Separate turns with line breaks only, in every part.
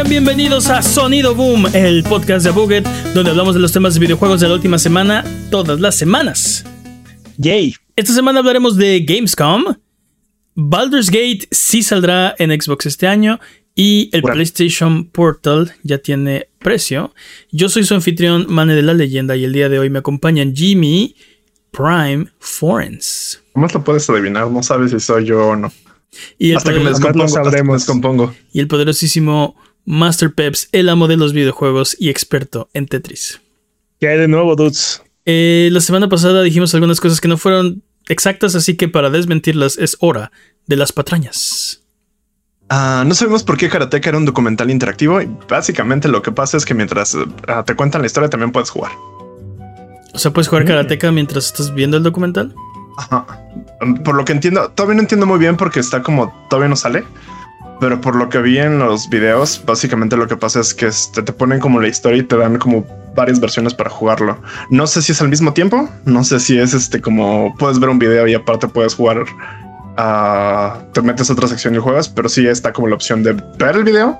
Sean bienvenidos a Sonido Boom, el podcast de Abuget, donde hablamos de los temas de videojuegos de la última semana, todas las semanas.
Yay.
Esta semana hablaremos de Gamescom. Baldur's Gate sí saldrá en Xbox este año y el PlayStation Portal ya tiene precio. Yo soy su anfitrión, Mane de la Leyenda, y el día de hoy me acompañan Jimmy Prime Forens.
¿Cómo lo puedes adivinar? No sabes si soy yo o no.
Y el
hasta que me descompongo, hasta que me
sabremos.
descompongo.
y el poderosísimo Master Peps, el amo de los videojuegos y experto en Tetris.
¿Qué hay de nuevo, dudes?
Eh, la semana pasada dijimos algunas cosas que no fueron exactas, así que para desmentirlas es hora de las patrañas.
Ah, no sabemos por qué Karateka era un documental interactivo y básicamente lo que pasa es que mientras ah, te cuentan la historia también puedes jugar.
O sea, puedes jugar karateka mientras estás viendo el documental.
Ajá. Por lo que entiendo, todavía no entiendo muy bien porque está como todavía no sale. Pero por lo que vi en los videos, básicamente lo que pasa es que este, te ponen como la historia y te dan como varias versiones para jugarlo. No sé si es al mismo tiempo, no sé si es este como puedes ver un video y aparte puedes jugar. ah, te metes a otra sección y juegas, pero sí está como la opción de ver el video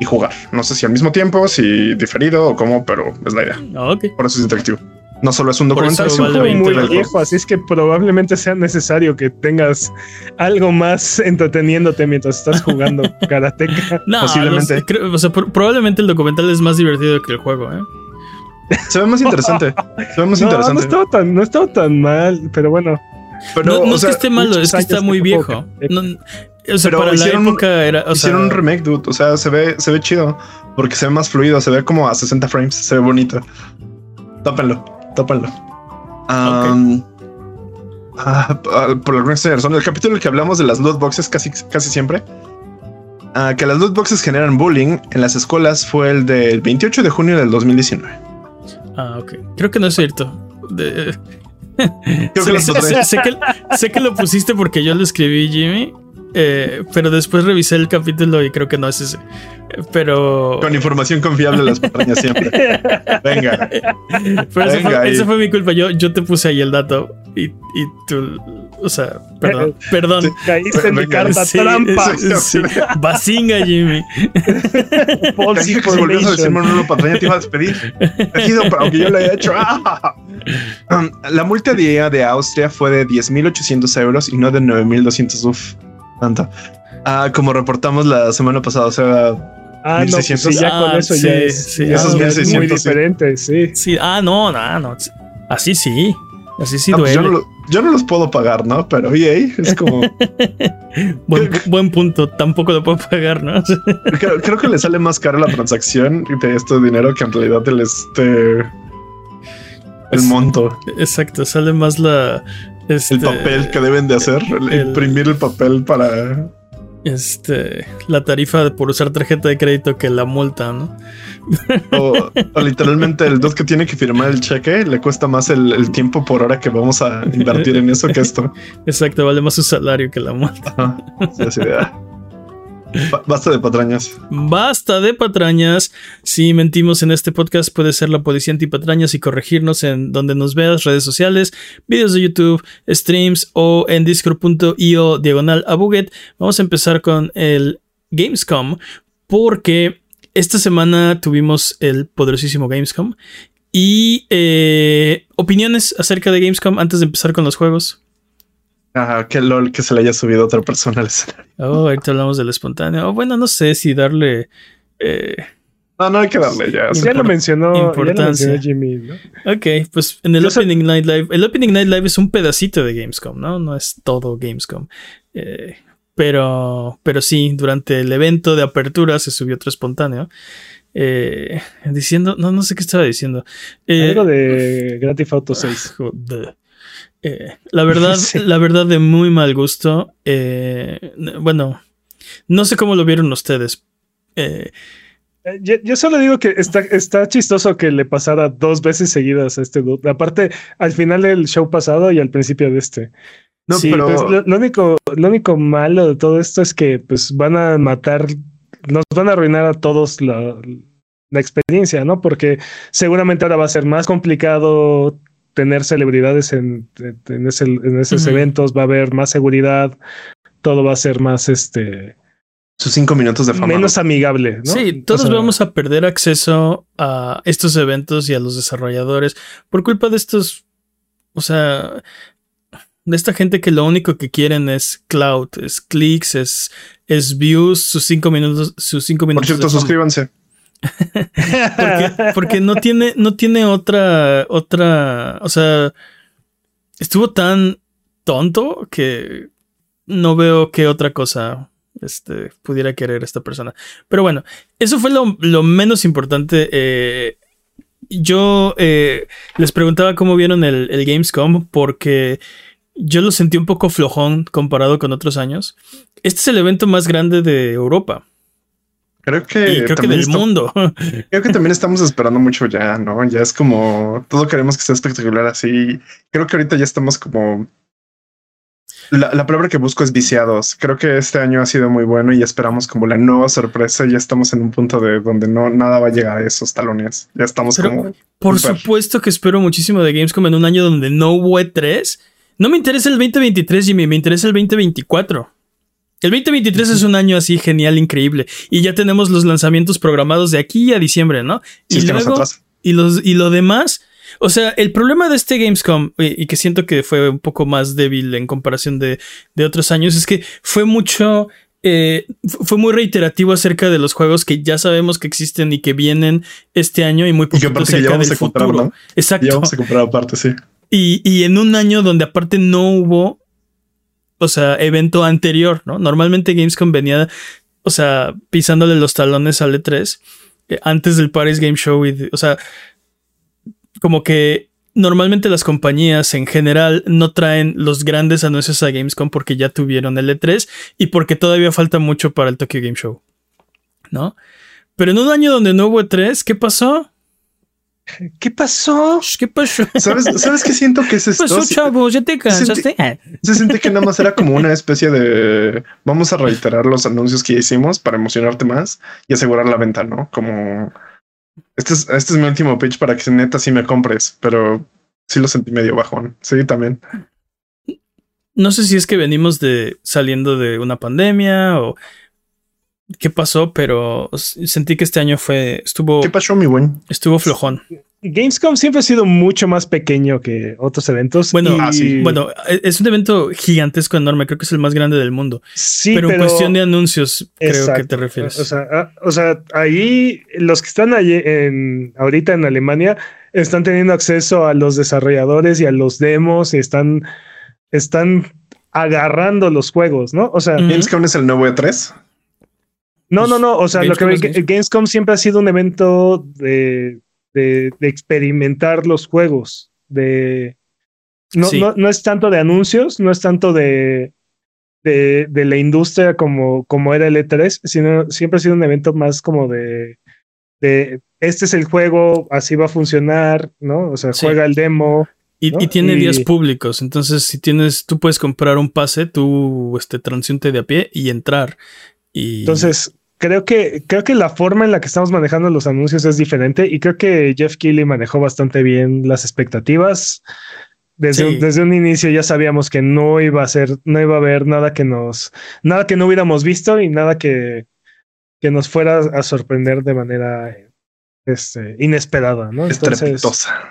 y jugar. No sé si al mismo tiempo, si diferido o cómo, pero es la idea.
Ah, ok.
Por eso es interactivo. No solo es un documental, es un juego
20
Muy viejo, así es que probablemente sea necesario que tengas algo más entreteniéndote mientras estás jugando karateka.
No,
Posiblemente.
los- creo- o sea, por- probablemente el documental es más divertido que el juego, ¿eh?
Se ve más interesante. Se ve más
No, no
interesante.
estaba tan, no estaba tan mal, pero bueno.
Pero,
no no es
sea,
que esté malo, es que está muy
que
viejo. No- o sea,
Pero
para
hicieron
la época era. O
hicieron
sea,
un remake, dude. O sea, se ve, se ve chido porque se ve más fluido. Se ve como a 60 frames. Se ve bonito. Tópenlo, tópenlo. Am, ah, ah, por alguna razón, el capítulo en el que hablamos de las loot boxes casi, casi siempre. ah, que las loot boxes generan bullying en las escuelas fue el del 28 de junio del 2019.
Ah, ok. Creo que no es cierto. De-
Creo que
sé,
los
sé-
podré-
sé- sé que, sé que lo pusiste porque yo lo escribí, Jimmy. eh, pero después revisé el capítulo y creo que no es ese. Pero.
Con información confiable las patrañas siempre. Venga.
Pero esa
Venga,
fue, fue mi culpa. Yo, yo te puse ahí el dato y, y tú. O sea, perdón. Perdón.
Caíste en mi carta
Sí,
trampa.
sí, sí. Bazinga, Jimmy.
False
Dije que si volvías a decir
information.
Manolo Patraña te iba a despedir. Tejido, pero aunque yo lo haya hecho. ¡ah! Um, la multa de IA de Austria fue de 10.800 euros y no de 9.200. Uf, tanto. Ah, como reportamos la semana pasada, o sea,
Ah, no, pues
1600.
sí, ya
Ah,
con eso
sí,
ya es,
sí,
ya
esos
es muy
1600, sí.
diferente, sí.
Sí, ah, no, no, no. Así sí. Así sí
ah, pues yo, no lo- yo no los puedo pagar, ¿no? Pero EA es como.
Buen, buen punto. Tampoco lo puedo pagar, ¿no?
creo, creo que le sale más caro la transacción de este dinero que en realidad el este. El
Es-
monto,
Exacto, sale más la. Este,
el papel que deben de hacer, el-
el-
imprimir el papel para
Este. La tarifa por usar tarjeta de crédito que la multa, ¿no?
O, o literalmente el dude que tiene que firmar el cheque le cuesta más el, el tiempo por hora que vamos a invertir en eso que esto.
Exacto, vale más su salario que la multa.
Ajá. Sí, ah. Basta de patrañas.
Basta de patrañas. Si mentimos en este podcast, puede ser la policía antipatrañas y corregirnos en donde nos veas, redes sociales, videos de YouTube, streams o en discord.io diagonal a Buget. Vamos a empezar con el Gamescom porque esta semana tuvimos el poderosísimo Gamescom. Y eh, opiniones acerca de Gamescom antes de empezar con los juegos.
Ah, qué lol que se le haya subido a otra persona al escenario.
Oh, ahorita hablamos del espontáneo. Oh, bueno, no sé si darle. eh,
No, no hay que darle ya. o sea,
Ya lo mencionó, ya lo
importancia.
mencionó Jimmy, ¿no?
Ok, pues en el
Yo sé-
Opening Night Live. El Opening Night Live es un pedacito de Gamescom, ¿no? No es todo Gamescom. Eh, pero, pero sí, durante el evento de apertura se subió otro espontáneo. eh, diciendo, no, no sé qué estaba diciendo. Eh,
Algo de Grand Theft Auto 6.
Joder. Eh, la verdad,
Sí.
la verdad de muy mal gusto. eh, bueno, no sé cómo lo vieron ustedes. Eh,
Eh, Yo, yo solo digo que está, está chistoso que le pasara dos veces seguidas a este dude. Aparte, al final del show pasado y al principio de este.
No,
Sí,
pero
Pues, lo, lo único, lo único malo de todo esto es que pues van a matar, nos van a arruinar a todos la, la experiencia, ¿no? Porque seguramente ahora va a ser más complicado tener celebridades en, en, ese- en esos eventos, va a haber más seguridad, todo va a ser más este
sus cinco minutos de fama.
Menos amigable. ¿no?
Sí, todos vamos a perder acceso a estos eventos y a los desarrolladores por culpa de estos, o sea, de esta gente que lo único que quieren es cloud, es clics, es, es views, sus cinco minutos, sus cinco minutos.
Por cierto, suscríbanse.
Porque, no tiene, no tiene otra, otra, o sea, estuvo tan tonto que no veo qué otra cosa este, pudiera querer esta persona. Pero bueno, eso fue lo, menos importante. Eh, yo eh, les preguntaba cómo vieron el, el, Gamescom porque yo lo sentí un poco flojón comparado con otros años. Este es el evento más grande de Europa.
Creo que,
creo que del mundo.
Creo que también estamos esperando mucho ya, ¿no? Ya es como todo queremos que sea espectacular así. Creo que ahorita ya estamos como la, palabra que busco es viciados. Creo que este año ha sido muy bueno y esperamos como la nueva sorpresa. Ya estamos en un punto de donde no nada va a llegar a esos talones. Ya estamos como.
Por supuesto que espero muchísimo de Gamescom en un año donde no hubo E3. No me interesa el 2023, Jimmy, me interesa el 2024. El 2023 es un año así genial, increíble. Y ya tenemos los lanzamientos programados de aquí a diciembre, ¿no? y luego, y, los, y lo demás o sea, el problema de este Gamescom, y, que siento que fue un poco más débil en comparación de, otros años, es que fue mucho. Eh, fue muy reiterativo acerca de los juegos que ya sabemos que existen y que vienen este año y muy poco acerca del futuro. Exacto.
Ya vamos a comprar aparte, sí.
Y, y en un año donde aparte no hubo, o sea, evento anterior, ¿no? Normalmente Gamescom venía, o sea, pisándole los talones al E3 eh, antes del Paris Game Show. O sea, como que normalmente las compañías en general no traen los grandes anuncios a Gamescom porque ya tuvieron el E3 y porque todavía falta mucho para el Tokyo Game Show. ¿No? Pero en un año donde no hubo E3, ¿qué pasó?
¿Qué pasó?
¿Qué pasó?
¿Sabes, ¿Sabes qué siento que es esto?
Pasó, chavos, ya te cansaste.
Se siente que nada más era como una especie de vamos a reiterar los anuncios que hicimos para emocionarte más y asegurar la venta, ¿no? Como este es, este es mi último pitch para que neta sí me compres, pero sí lo sentí medio bajón. Sí, también.
No sé si es que venimos de saliendo de una pandemia o qué pasó, pero sentí que este año fue estuvo
¿Qué pasó, mi buen?
Estuvo flojón.
Gamescom siempre ha sido mucho más pequeño que otros eventos.
Bueno, ah, bueno, e, es un evento gigantesco, enorme. Creo que es el más grande del mundo.
Sí,
pero, en cuestión de anuncios, creo que te refieres.
O sea, ah, o sea, ahí los que están allí en, ahorita en Alemania están teniendo acceso a los desarrolladores y a los demos y están, están agarrando los juegos, ¿no? O sea,
Gamescom es el nuevo E3.
No, no, no. O sea, lo que Gamescom siempre ha sido un evento de de, experimentar los juegos, de... No, no, es tanto de anuncios, no es tanto de, de, la industria como, como era el E3, sino siempre ha sido un evento más como de, de este es el juego, así va a funcionar, ¿no? O sea, juega el demo.
Y, tiene días públicos, entonces si tienes, tú puedes comprar un pase, tú, este, transiente de a pie y entrar. Y...
Entonces, creo que, creo que la forma en la que estamos manejando los anuncios es diferente y creo que Jeff Keighley manejó bastante bien las expectativas. Desde, desde, un inicio ya sabíamos que no iba a ser, no iba a haber nada que nos, nada que no hubiéramos visto y nada que, que nos fuera a sorprender de manera este, inesperada, ¿no?
Entonces,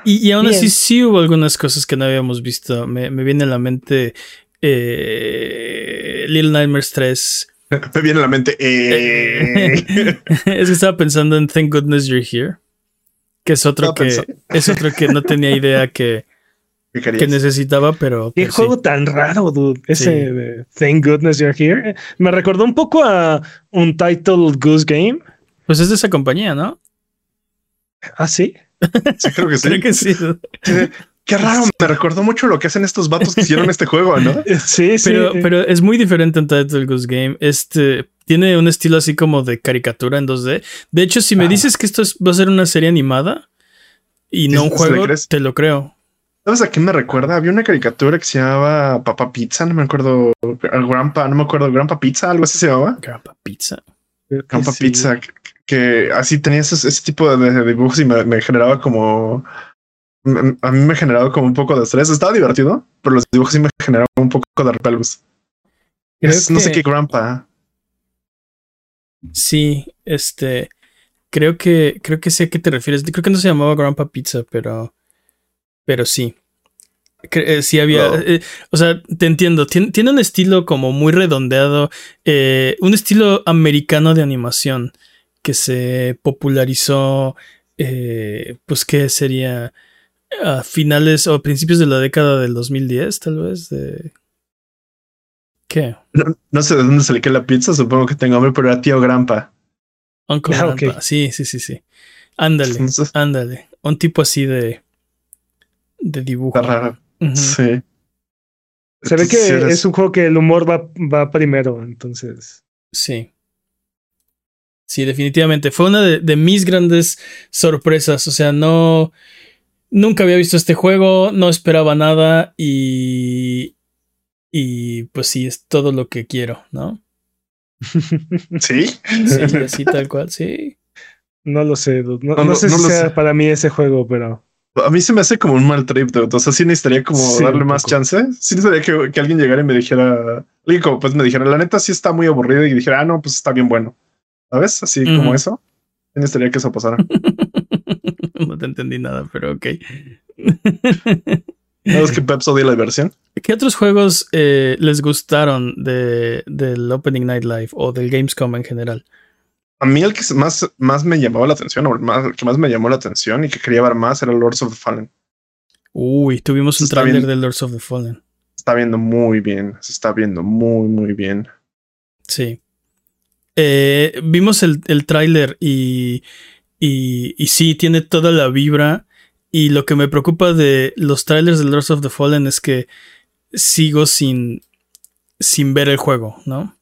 y, y aún así sí hubo algunas cosas que no habíamos visto. Me, me viene a la mente eh, Little Nightmares 3
Me viene a la mente. Eh.
es que estaba pensando en Thank Goodness You're Here. Que es otro que es otro que no tenía idea que, que necesitaba, pero.
Qué juego tan raro, dude. Ese de Thank Goodness You're Here. Me recordó un poco a un title Goose Game.
Pues es de esa compañía, ¿no?
Ah, sí.
Sí, creo que sí.
Creo que sí.
Qué raro, me recordó mucho lo que hacen estos vatos que hicieron este juego, ¿no?
Sí, sí.
Pero, pero es muy diferente en Title Goose Game. Este tiene un estilo así como de caricatura en 2D. De hecho, si me dices que esto va a ser una serie animada y no un juego, te lo creo.
¿Sabes a qué me recuerda? Había una caricatura que se llamaba Papa Pizza, no me acuerdo, Grandpa, no me acuerdo, Grandpa Pizza, algo así se llamaba.
Grandpa Pizza.
Grandpa Pizza, que, así tenía ese, tipo de, dibujos y me generaba como a mí me ha generado como un poco de estrés. Estaba divertido, pero los dibujos sí me generaron un poco de repelús. no sé qué grandpa.
Sí, este. Creo que, creo que sé a qué te refieres. Creo que no se llamaba Grandpa Pizza, pero. Pero sí. Eh, sí había. Eh, o sea, te entiendo. Tiene, un estilo como muy redondeado. Eh, un estilo americano de animación que se popularizó. pues, ¿qué sería? A finales o principios de la década del 2010, tal vez. De... ¿Qué?
No, sé de dónde se le queda la pizza. Supongo que tengo hambre, pero era tío Grampa.
Uncle ah, Sí, sí, sí, sí. Ándale, ándale. Un tipo así de. de dibujo.
raro. Sí.
Se ve que es un juego que el humor va, va primero, entonces.
Sí. Sí, definitivamente. Fue una de, mis grandes sorpresas. O sea, no. Nunca había visto este juego, no esperaba nada y. Y pues sí, es todo lo que quiero, ¿no?
¿Sí?
Sí, así tal cual, sí.
No lo sé, no, sé si sea para mí ese juego, pero.
A mí se me hace como un mal trip, dude. O sea, sí necesitaría como darle más chance. Sí necesitaría que, que, alguien llegara y me dijera, como pues me dijera, la neta sí está muy aburrido y dijera, ah, no, pues está bien bueno. ¿Sabes? Así como eso. Sí necesitaría que eso pasara.
no te entendí nada, pero ok.
¿No es que Pep odia la diversión?
¿Qué otros juegos eh, les gustaron de, del Opening Night Live o del Gamescom en general?
A mí el que más, más me llamaba la atención, o el, que más me llamó la atención y que quería ver más era Lords of the Fallen.
Uy, tuvimos un trailer de Lords of the Fallen.
Está viendo muy bien, se está viendo muy, muy bien.
Sí. Eh, vimos el, el tráiler y, y, y sí, tiene toda la vibra. Y lo que me preocupa de los trailers de Lords of the Fallen es que sigo sin, sin ver el juego, ¿no?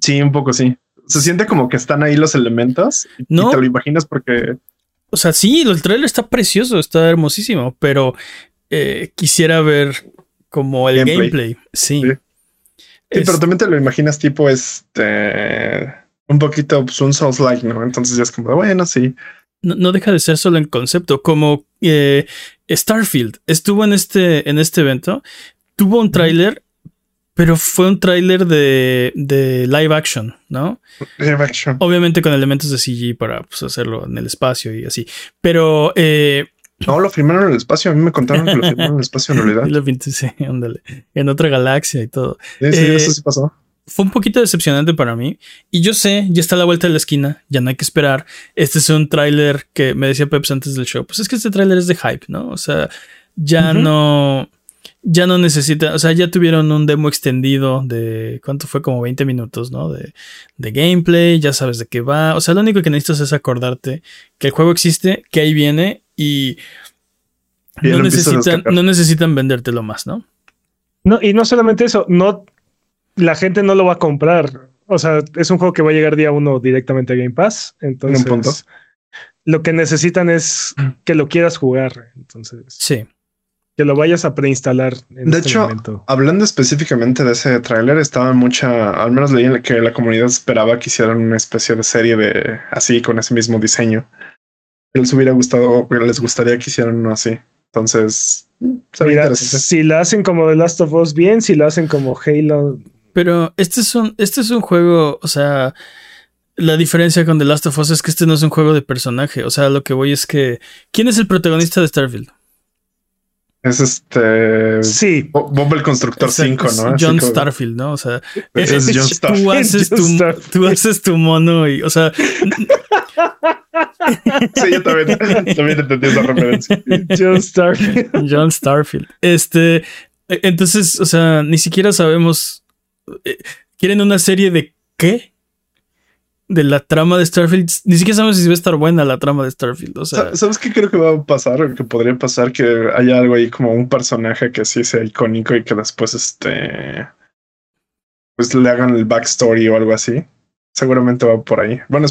Sí, un poco sí. Se siente como que están ahí los elementos. No. Y te lo imaginas porque.
O sea, sí, el trailer está precioso, está hermosísimo, pero eh, quisiera ver como el gameplay. Sí.
Sí, pero también te lo imaginas tipo este. Un poquito pues, un Souls like, ¿no? Entonces ya es como, bueno, sí.
No, deja de ser solo en concepto, como eh, Starfield estuvo en este, en este evento, tuvo un tráiler pero fue un tráiler de, de, live action, ¿no?
Live action.
Obviamente con elementos de CG para pues, hacerlo en el espacio y así. Pero. Eh,
no, lo filmaron en el espacio. A mí me contaron que lo filmaron en el espacio en realidad.
lo pinté, sí, ándale. En otra galaxia y todo.
Sí, sí, eso sí pasó.
Fue un poquito decepcionante para mí. Y yo sé, ya está a la vuelta de la esquina, ya no hay que esperar. Este es un tráiler que me decía Peps antes del show. Pues es que este tráiler es de hype, ¿no? O sea, ya no ya no necesita, o sea, ya tuvieron un demo extendido de, ¿cuánto fue? Como 20 minutos, ¿no? De, de, gameplay, ya sabes de qué va. O sea, lo único que necesitas es acordarte que el juego existe, que ahí viene y, no, necesitan, no necesitan vendértelo más, ¿no?
No, y no solamente eso, no, la gente no lo va a comprar. O sea, es un juego que va a llegar día uno directamente a Game Pass. Entonces, lo que necesitan es que lo quieras jugar. Entonces,
sí
que lo vayas a preinstalar.
En de este hecho, hablando específicamente de ese tráiler, estaba mucha, al menos leí que la comunidad esperaba que hicieran una especie de serie de así con ese mismo diseño. Les hubiera gustado, les gustaría que hicieran uno así. Entonces,
Mira, si lo hacen como The Last of Us bien, si lo hacen como Halo.
Pero este es un, este es un juego, o sea, la diferencia con The Last of Us es que este no es un juego de personaje. O sea, lo que voy es que. ¿Quién es el protagonista de Starfield?
Es este.
Sí.
Bob el Constructor 5, ¿no?
John Starfield, ¿no? O sea, es, John Starfield. Tú haces, tu, tú haces tu mono y, o sea.
Sí, yo también, también entendí esa referencia.
John Starfield.
John Starfield. Este. Entonces, o sea, ni siquiera sabemos. Eh, ¿Quieren una serie de qué? de la trama de Starfield. Ni siquiera sabemos si va a estar buena la trama de Starfield. O sea,
¿sabes qué creo que va a pasar? Que podría pasar que haya algo ahí como un personaje que sí sea icónico y que después este. Pues le hagan el backstory o algo así. Seguramente va por ahí. Bueno,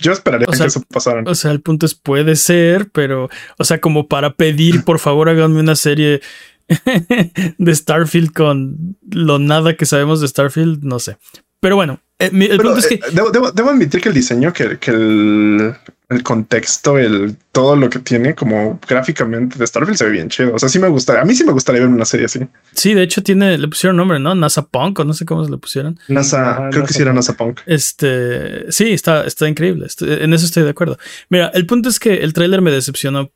yo esperaría que eso pasara.
O sea, el punto es puede ser, pero, o sea, como para pedir, por favor, háganme una serie de Starfield con lo nada que sabemos de Starfield, no sé. Pero bueno, eh, el punto es que.
Eh, debo, admitir que el diseño, que, que el. el contexto, el todo lo que tiene como gráficamente de Starfield se ve bien chido. O sea, sí me gustaría, a mí sí me gustaría ver una serie así.
Sí, de hecho tiene, le pusieron nombre, ¿no? NASA Punk o no sé cómo se le pusieron.
NASA, creo que sí era. NASA Punk.
Este, sí, está, está increíble. Estoy- en eso estoy de acuerdo. Mira, el punto es que el tráiler me decepcionó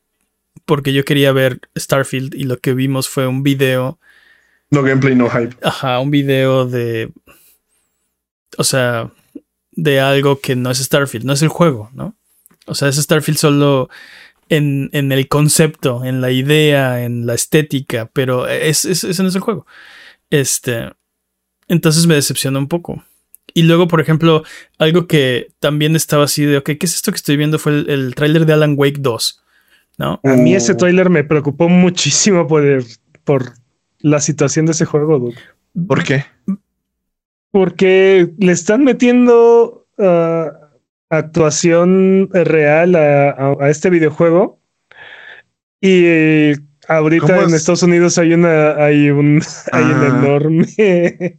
porque yo quería ver Starfield y lo que vimos fue un video,
No gameplay, no hype.
ajá, un video de, o sea, de algo que no es Starfield, no es el juego, ¿no? O sea, es Starfield solo en, en el concepto, en la idea, en la estética, pero es, es- ese no es el juego. Este, entonces me decepcionó un poco. Y luego, por ejemplo, algo que también estaba así de, ok, ¿qué es esto que estoy viendo? Fue el, el tráiler de Alan Wake 2, ¿no?
A mí ese
Uh.
tráiler me preocupó muchísimo por, el- por la situación de ese juego, dude.
¿Por qué?
Porque le están metiendo ah, actuación real a, a- a este videojuego. Y ahorita
¿Cómo
en
es?
Estados Unidos hay una, hay un, hay una
Ah.
enorme,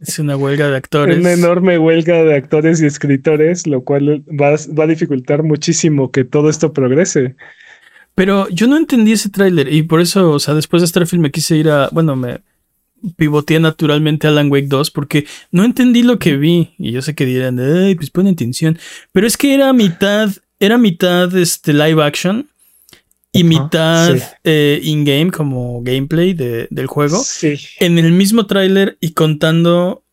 Es una huelga de actores.
una enorme huelga de actores y escritores, lo cual va, a- va a dificultar muchísimo que todo esto progrese.
Pero yo no entendí ese tráiler y por eso, o sea, después de Starfield me quise ir a, bueno, me pivoteé naturalmente a Alan Wake 2 porque no entendí lo que vi y yo sé que dirán, ay, pues pon atención, pero es que era mitad, era mitad este live action y mitad
sí.
eh, in-game como gameplay de- del juego
Sí.
en el mismo tráiler y contando,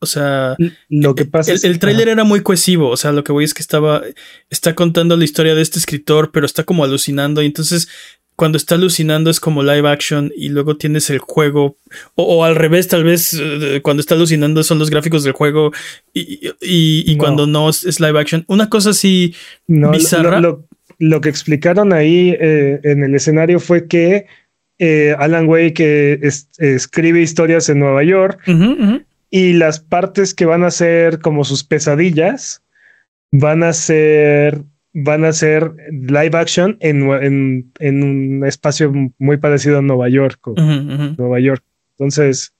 o sea,
Lo que pasa
el,
es
el tráiler era muy cohesivo, o sea, lo que voy es que estaba, está contando la historia de este escritor, pero está como alucinando, y entonces cuando está alucinando es como live action y luego tienes el juego, o, o al revés, tal vez eh, cuando está alucinando son los gráficos del juego y, y- y- y
No.
cuando no es, live action. Una cosa así,
No,
bizarra.
Lo, lo que explicaron ahí eh, en el escenario fue que eh, Alan Wake eh, es- escribe historias en Nueva York y las partes que van a ser como sus pesadillas van a ser van a ser live action en, en, en un espacio muy parecido a Nueva York. o. Nueva York. Entonces,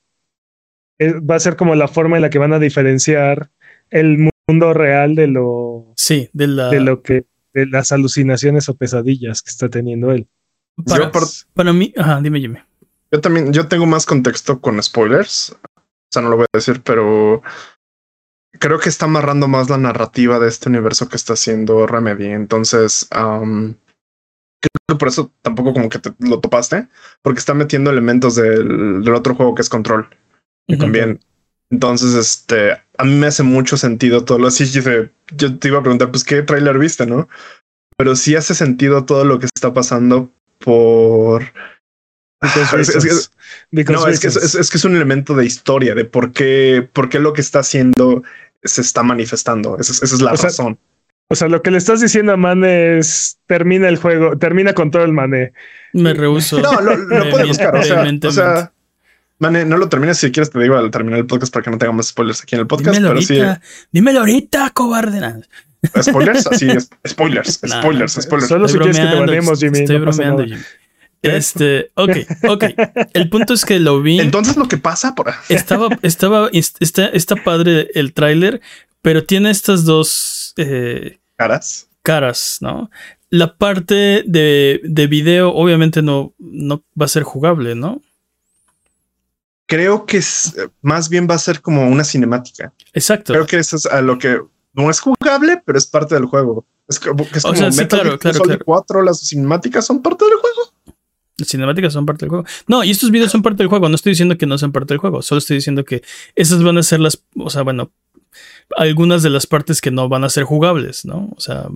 eh, va a ser como la forma en la que van a diferenciar el mundo real de lo,
sí, de la...
de lo que, de las alucinaciones o pesadillas que está teniendo él.
para,
Yo por-
para mí, ajá, dime, Jimmy.
Yo también, yo tengo más contexto con spoilers. O sea, no lo voy a decir, pero creo que está amarrando más la narrativa de este universo que está haciendo Remedy. Entonces, am, creo que por eso tampoco como que te lo topaste, porque está metiendo elementos del, del otro juego que es Control,
Ujú.
también. Entonces, este, a mí me hace mucho sentido todo lo así. Yo, te iba a preguntar, pues, ¿qué tráiler viste, no? Pero sí hace sentido todo lo que está pasando por... Ah, es- es- no, es que es,
reasons.
es- es que es un elemento de historia, de por qué, por qué lo que está haciendo se está manifestando. Esa, es- esa es la
O sea,
razón.
O sea, lo que le estás diciendo a Mane es termina el juego, termina con todo el Mane.
Me rehuso.
No, lo, lo puede buscar. O sea, o sea, Mane, no lo termines si quieres, te digo al terminar el podcast para que no tengamos spoilers aquí en el podcast.
Dímelo
pero sí,
ahorita, dímelo ahorita, cobarde.
Spoilers, así. Spoilers,
Nah,
spoilers, spoilers.
Solo
estoy
si quieres que te banemos, Jimmy.
Estoy
no pasa
bromeando,
nada.
Jimmy. Este, ok, ok. El punto es que lo vi.
Entonces lo que pasa por
estaba, estaba, está, está padre el tráiler, pero tiene estas dos eh,
caras.
caras, ¿no? La parte de, de video, obviamente no, no va a ser jugable, ¿no?
Creo que es, más bien va a ser como una cinemática.
Exacto.
Creo que eso es a lo que no es jugable, pero es parte del juego. Es como, que es
O sea, sí, claro.
4, las cinemáticas son parte del juego.
Las cinemáticas son parte del juego. No, y estos videos son parte del juego. No estoy diciendo que no sean parte del juego. Solo estoy diciendo que esas van a ser las. O sea, bueno, algunas de las partes que no van a ser jugables, ¿no? O sea,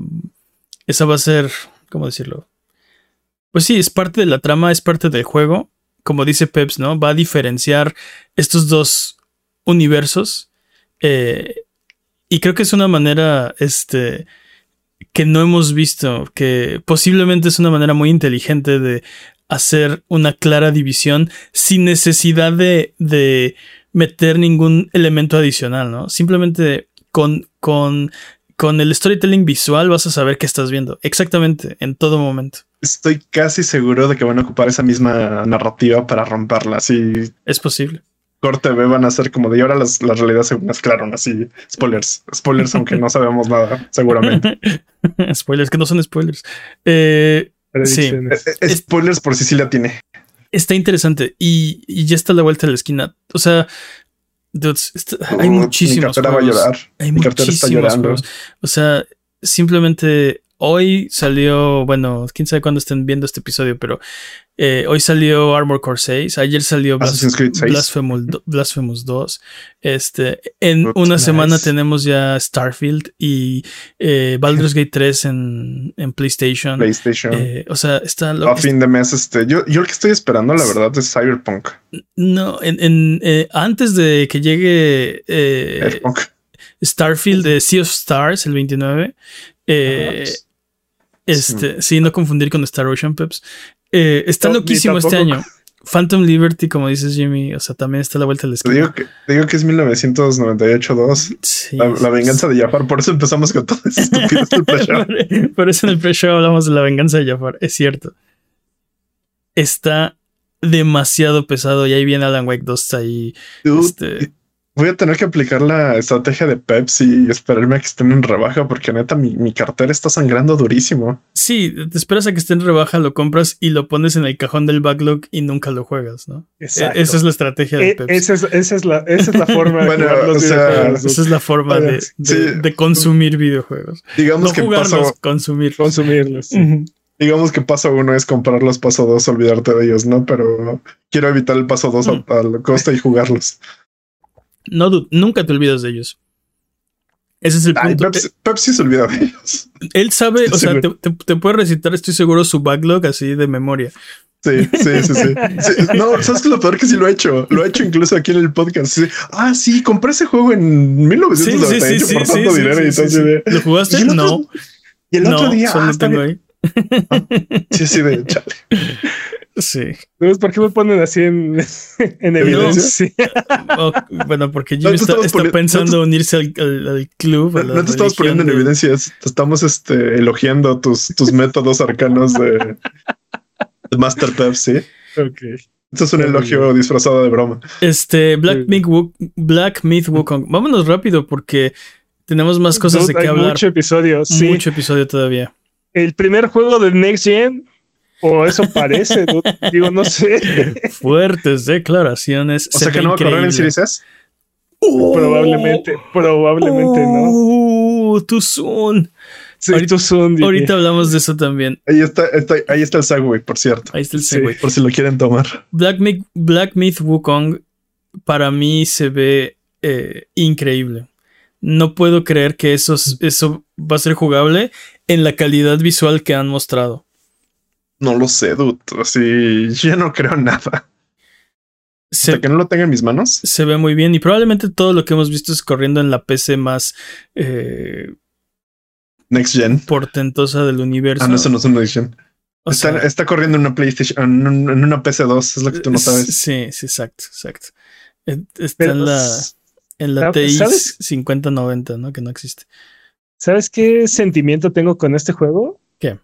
esa va a ser. ¿Cómo decirlo? Pues sí, es parte de la trama, es parte del juego. Como dice Peps, ¿no? Va a diferenciar estos dos universos. eh, y creo que es una manera. Este que no hemos visto, que posiblemente es una manera muy inteligente de hacer una clara división sin necesidad de, de meter ningún elemento adicional, ¿no? Simplemente con, con, con el storytelling visual vas a saber qué estás viendo, exactamente, en todo momento.
Estoy casi seguro de que van a ocupar esa misma narrativa para romperla. Sí,
Es posible.
corte B van a ser como de y ahora las, las realidades se mezclaron así. Spoilers, spoilers, aunque no sabemos nada, seguramente.
spoilers, que no son spoilers. Eh, sí.
Eh, eh, spoilers por si sí la tiene.
Está interesante y, y, ya está a la vuelta de la esquina. O sea, dudes, está, hay uh, muchísimos
mi juegos. Va a llorar.
Hay
mi
muchísimos
está llorando.
juegos. O sea, simplemente hoy salió, bueno, quién sabe cuándo estén viendo este episodio, pero eh, hoy salió Armor Core 6, ayer salió
Assassin's Creed 6.
Blasphemous, Blasphemous 2. Este, en
Oops,
una
nice.
semana tenemos ya Starfield y eh, Baldur's Gate 3 en, en PlayStation.
PlayStation.
Eh, o sea, está lo
a fin de mes, este, yo, yo lo que estoy esperando, la verdad, es Cyberpunk.
No, en, en eh, antes de que llegue
Cyberpunk.
Starfield de Sea of Stars, el 29. Eh, este, sí, no confundir con Star Ocean Peps. Eh, está
No,
loquísimo este año. Phantom Liberty, como dices Jimmy, o sea, también está a la vuelta de la
Te digo que, te digo que es 1998-2.
Sí,
La, la
sí,
venganza de Jafar, por eso empezamos con todo ese estúpido del pre-show.
Por eso en el pre-show hablamos de la venganza de Jafar. Es cierto. Está demasiado pesado y ahí viene Alan Wake 2 ahí.
Dude,
Este,
Voy a tener que aplicar la estrategia de Pepsi y esperarme a que estén en rebaja porque neta mi, mi cartera está sangrando durísimo.
sí, te esperas a que esté en rebaja, lo compras y lo pones en el cajón del backlog y nunca lo juegas, ¿no?
Exacto.
E- Esa es la estrategia de
Eh,
Pepsi.
esa, es, esa, es la, esa es la forma de
Bueno,
jugar los
o sea,
videojuegos,
Esa es la forma de, de-
Sí.
de consumir videojuegos.
Digamos
No
que
jugarlos,
paso,
consumir.
consumirlos. sí.
Digamos que paso uno es comprarlos, paso dos, olvidarte de ellos, ¿no? Pero quiero evitar el paso dos
Mm.
a, a la costa y jugarlos.
No, dude, nunca te olvidas de ellos. Ese es el
Ay,
punto.
Pepsi, Pepsi se olvida de ellos.
Él sabe,
Estoy
o sea, te, te- te puede recitar, estoy seguro, su backlog así de memoria.
Sí, sí, sí, sí. Sí, No, ¿sabes qué es lo peor que sí lo he hecho? Lo he hecho incluso aquí en el podcast. Sí. Ah, sí, compré ese juego en 1998 por tanto dinero y
sí, sí.
de-
¿Lo jugaste?
Y el otro-
no.
Y el
no,
otro día,
solo
ah,
tengo ahí.
Sí, sí, de chale.
Sí.
Entonces, ¿por qué me ponen así en, en evidencia? Sí.
O- bueno, porque
No
Jimmy
te
está,
no
pensando unirse al, al- al club. a
No, no te estamos poniendo en
de-
evidencia, te estamos este, elogiando tus, tus métodos arcanos de, de Master Pepsi.
Ok.
Esto es un elogio disfrazado de broma.
Este, Black
Sí.
Myth, Black Myth Wukong. Vámonos rápido porque tenemos más cosas de qué
hay
hablar.
Mucho episodio, sí.
Mucho episodio todavía.
El primer juego de Next Gen, o eso parece, dude. digo, no sé.
Fuertes declaraciones.
O sea que no va a correr en Series S.
probablemente, probablemente no.
Uh, too soon.
Sí,
ahorita-
son.
Ahorita hablamos de eso también.
Ahí está, está- ahí está el Segway, por cierto.
Ahí está el
Sí.
segue.
Por si lo quieren tomar.
Black Myth, Black Myth Wukong para mí se ve eh, increíble. No puedo creer que eso, es- eso va a ser jugable en la calidad visual que han mostrado.
No lo sé, dude. Así, yo no creo nada.
Se,
Hasta que no lo tenga en mis manos.
se ve muy bien y probablemente todo lo que hemos visto es corriendo en la PC más eh,
Next Gen.
portentosa del universo.
Ah, no, eso no es una edición.
O
Está,
sea,
está corriendo en una PlayStation, en, un- en una PC2, es lo que tú no sabes.
Sí, sí, exacto, exacto. Eh, Está
Pero,
en la, en la. TI
¿Sabes?
5090, ¿no? Que no existe.
¿Sabes qué sentimiento tengo con este juego?
¿Qué?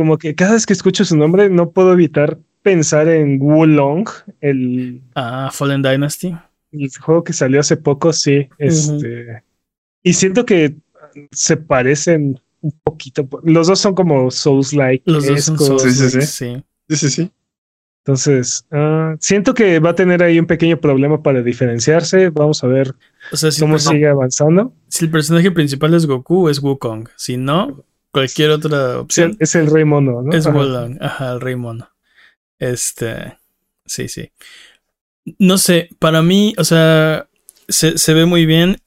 Como que cada vez que escucho su nombre no puedo evitar pensar en Wulong, el,
Ah, Fallen Dynasty.
el juego que salió hace poco, sí. Este, Y siento que se parecen un poquito. Los dos son como Souls-like.
Los dos son.
Sí, sí, sí.
sí.
Sí, sí, sí.
Entonces, ah, siento que va a tener ahí un pequeño problema para diferenciarse. Vamos a ver
O sea, si el,
cómo sigue avanzando.
si el personaje principal es Goku, es Wukong. Si no, cualquier otra opción
es el rey mono, ¿no?
es
Ajá.
Ajá, el rey mono. Este, sí, sí. No sé, para mí, o sea, se, se ve muy bien.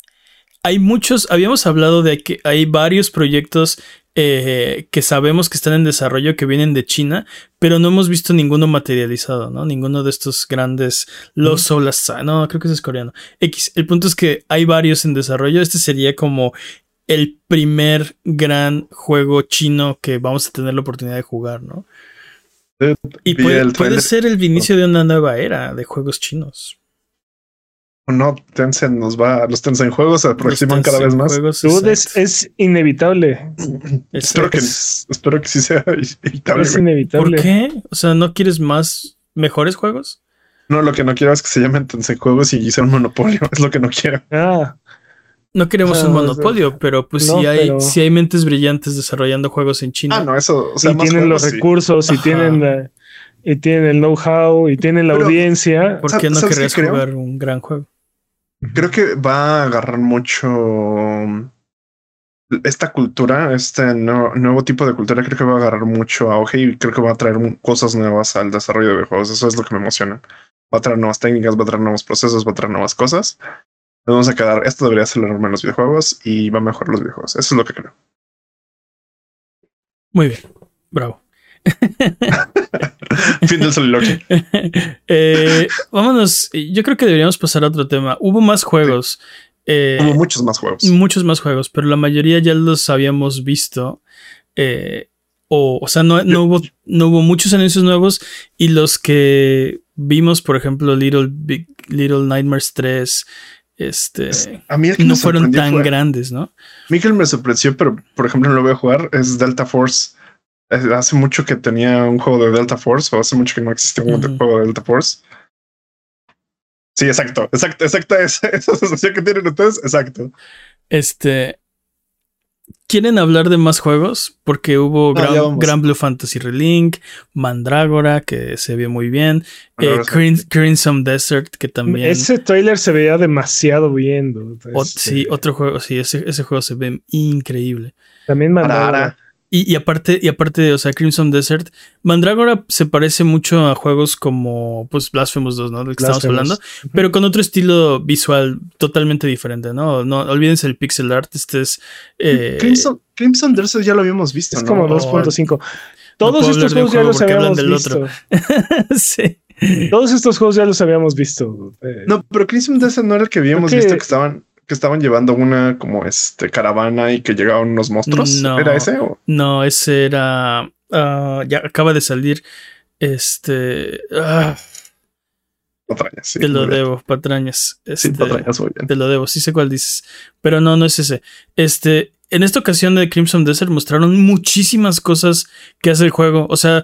Hay muchos, habíamos hablado de que hay varios proyectos eh, que sabemos que están en desarrollo, que vienen de China, pero no hemos visto ninguno materializado, ¿no? Ninguno de estos grandes, los Solas, no, creo que ese es coreano. X, el punto es que hay varios en desarrollo. Este sería como el primer gran juego chino que vamos a tener la oportunidad de jugar, ¿no? Y puede, ser el inicio de una nueva era de juegos chinos.
O no, Tencent nos va, los Tencent juegos se aproximan cada vez más.
juegos,
es, inevitable.
espero, que,
es-
espero que sí sea evitable.
Es
güey.
¿Por
inevitable.
qué? O sea, ¿no quieres más mejores juegos?
No, lo que no quiero es que se llamen Tencent Juegos y sea un monopolio. Es lo que no quiero.
Ah,
No queremos
Ah,
un
o sea,
monopolio, pero pues
no,
sí hay,
pero-
sí hay mentes brillantes desarrollando juegos en China.
Ah, no, eso. O sea,
y tienen los recursos, y
Ajá.
tienen la- y tienen el know-how, y tienen la
Pero-
audiencia.
¿Por
¿sabes-
qué no querrías jugar un gran juego?
Creo que va a agarrar mucho um, esta cultura, este nuevo, nuevo tipo de cultura, creo que va a agarrar mucho auge y creo que va a traer cosas nuevas al desarrollo de videojuegos. Eso es lo que me emociona. Va a traer nuevas técnicas, va a traer nuevos procesos, va a traer nuevas cosas. Nos vamos a quedar, esto debería ser la norma en los videojuegos y va a mejorar los videojuegos. Eso es lo que creo.
Muy bien, bravo.
fin del soliloquio.
Eh, vámonos, yo creo que deberíamos pasar a otro tema. Hubo más juegos. eh,
Hubo muchos más juegos.
muchos más juegos, pero la mayoría ya los habíamos visto. eh, o, o sea, no, no hubo, no hubo muchos anuncios nuevos. Y los que vimos, por ejemplo, Little Big Little Nightmares 3, este,
A mí
no fueron tan
fue-
grandes, ¿no?
Mikkel me sorprendió, pero por ejemplo no lo voy a jugar. Es Delta Force. Eh, Hace mucho que tenía un juego de Delta Force, o hace mucho que no existe un juego de Delta Force. Sí, exacto, exacto, exacto. Esa, esa sensación que tienen ustedes, exacto.
Este. ¿Quieren hablar de más juegos? Porque hubo
No, ya
Gran, Blue Fantasy Relink, Mandrágora, que se vio muy bien, eh,
se-
Crim- Crimson Desert, que también.
Ese trailer se veía demasiado bien. dude.
o-
Este,
sí, otro juego, sí, ese, ese juego se ve increíble.
También Mandrágora.
Y, y aparte, y aparte, o sea, Crimson Desert, Mandrágora se parece mucho a juegos como pues Blasphemous 2, ¿no? Del que estamos hablando, pero con otro estilo visual totalmente diferente, ¿no? No olvídense el pixel art, este es eh,
Crimson, Crimson Desert ya lo habíamos visto.
Es
¿no?
como
No,
2.5.
puedo
Todos estos juegos ya los habíamos
del
visto.
otro. sí.
Todos estos juegos ya los habíamos visto. Eh,
No, pero Crimson Desert no era el que habíamos
que-
visto que estaban que estaban llevando una como este caravana y que llegaban unos monstruos.
No.
¿Era ese? o?
No, ese era. ah, ya acaba de salir. Este. ah,
Patrañas, sí,
te lo debo, patrañas.
Sí,
Este,
patrañas, muy bien.
te lo debo, sí sé cuál dices. Pero no, no es ese. Este. En esta ocasión de Crimson Desert mostraron muchísimas cosas que hace el juego. O sea,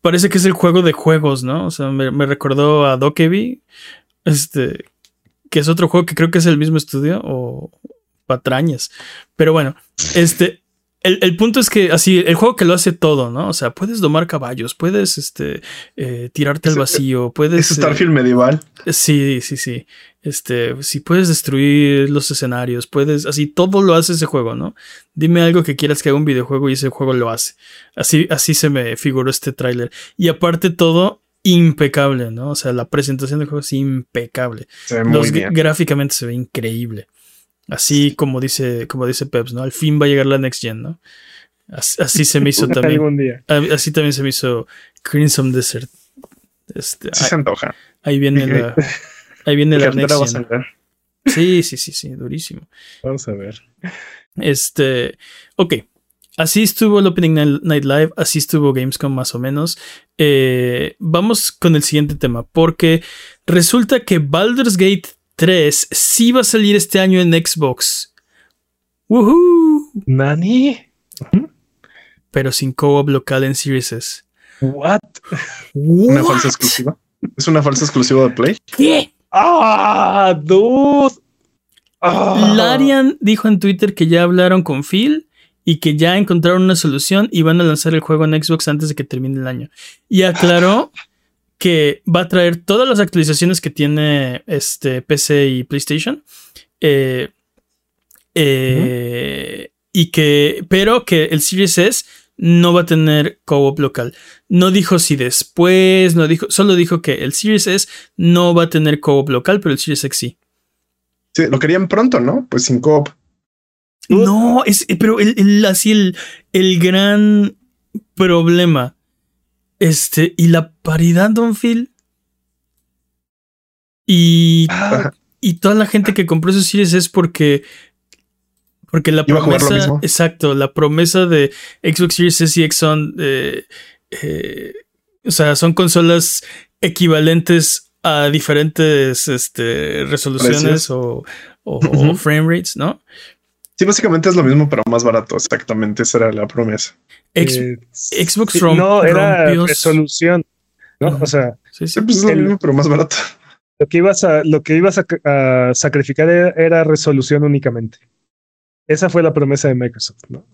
parece que es el juego de juegos, ¿no? O sea, me, me recordó a Dokebi. Este. Que es otro juego que creo que es el mismo estudio. O patrañas. Pero bueno, este. El, el punto es que así, el juego que lo hace todo, ¿no? O sea, puedes domar caballos, puedes este, eh, tirarte al vacío, puedes.
Es
eh,
Starfield medieval.
Sí, sí, sí. Este, si puedes destruir los escenarios, puedes, así todo lo hace ese juego, ¿no? Dime algo que quieras que haga un videojuego y ese juego lo hace. Así, así se me figuró este tráiler. Y aparte todo impecable, ¿no? O sea, la presentación del juego es impecable.
Se ve
Los
muy bien.
gráficamente se ve increíble. Así como dice, como dice Peps, ¿no? Al fin va a llegar la next gen, ¿no? Así, así se me hizo también.
Día.
Así también se me hizo Crimson Desert. Este,
Sí se antoja.
ahí viene la, ahí viene la next
a
gen. Sí, sí, sí, sí, durísimo.
Vamos a ver.
Este, ok. Así estuvo el Opening Night Night Live, así estuvo Gamescom más o menos. Eh, vamos con el siguiente tema, porque resulta que Baldur's Gate 3 sí va a salir este año en Xbox. Woohoo!
Nani?
Pero sin co-op local en Series S.
What?
Una falsa exclusiva. Es una falsa exclusiva de Play.
¿Qué?
Ah, dude. Ah.
Larian dijo en Twitter que ya hablaron con Phil y que ya encontraron una solución y van a lanzar el juego en Xbox antes de que termine el año. Y aclaró que va a traer todas las actualizaciones que tiene este PC y PlayStation. Eh, eh, Y que, pero que el Series S no va a tener co-op local. No dijo si después, no dijo, solo dijo que el Series S no va a tener co-op local, pero el Series X sí.
Sí, lo querían pronto, ¿no? Pues sin coop.
No, es, eh, pero el, el- así el, el gran problema. Este, y la paridad, Don Phil. Y, y toda la gente que compró esos series es porque. Porque la promesa. Exacto, la promesa de Xbox Series S y X son. eh, eh, o sea, son consolas equivalentes a diferentes este, resoluciones o, o frame rates, ¿no?
Sí, básicamente es lo mismo, pero más barato. Exactamente, esa era la promesa.
Ex-
Eh,
Xbox
sí,
rom-
no, era
rompió
resolución. ¿no? O sea,
Sí, sí.
pues es lo mismo, pero más barato.
Lo que ibas a, lo que ibas a, a sacrificar era, era resolución únicamente. Esa fue la promesa de Microsoft, ¿no?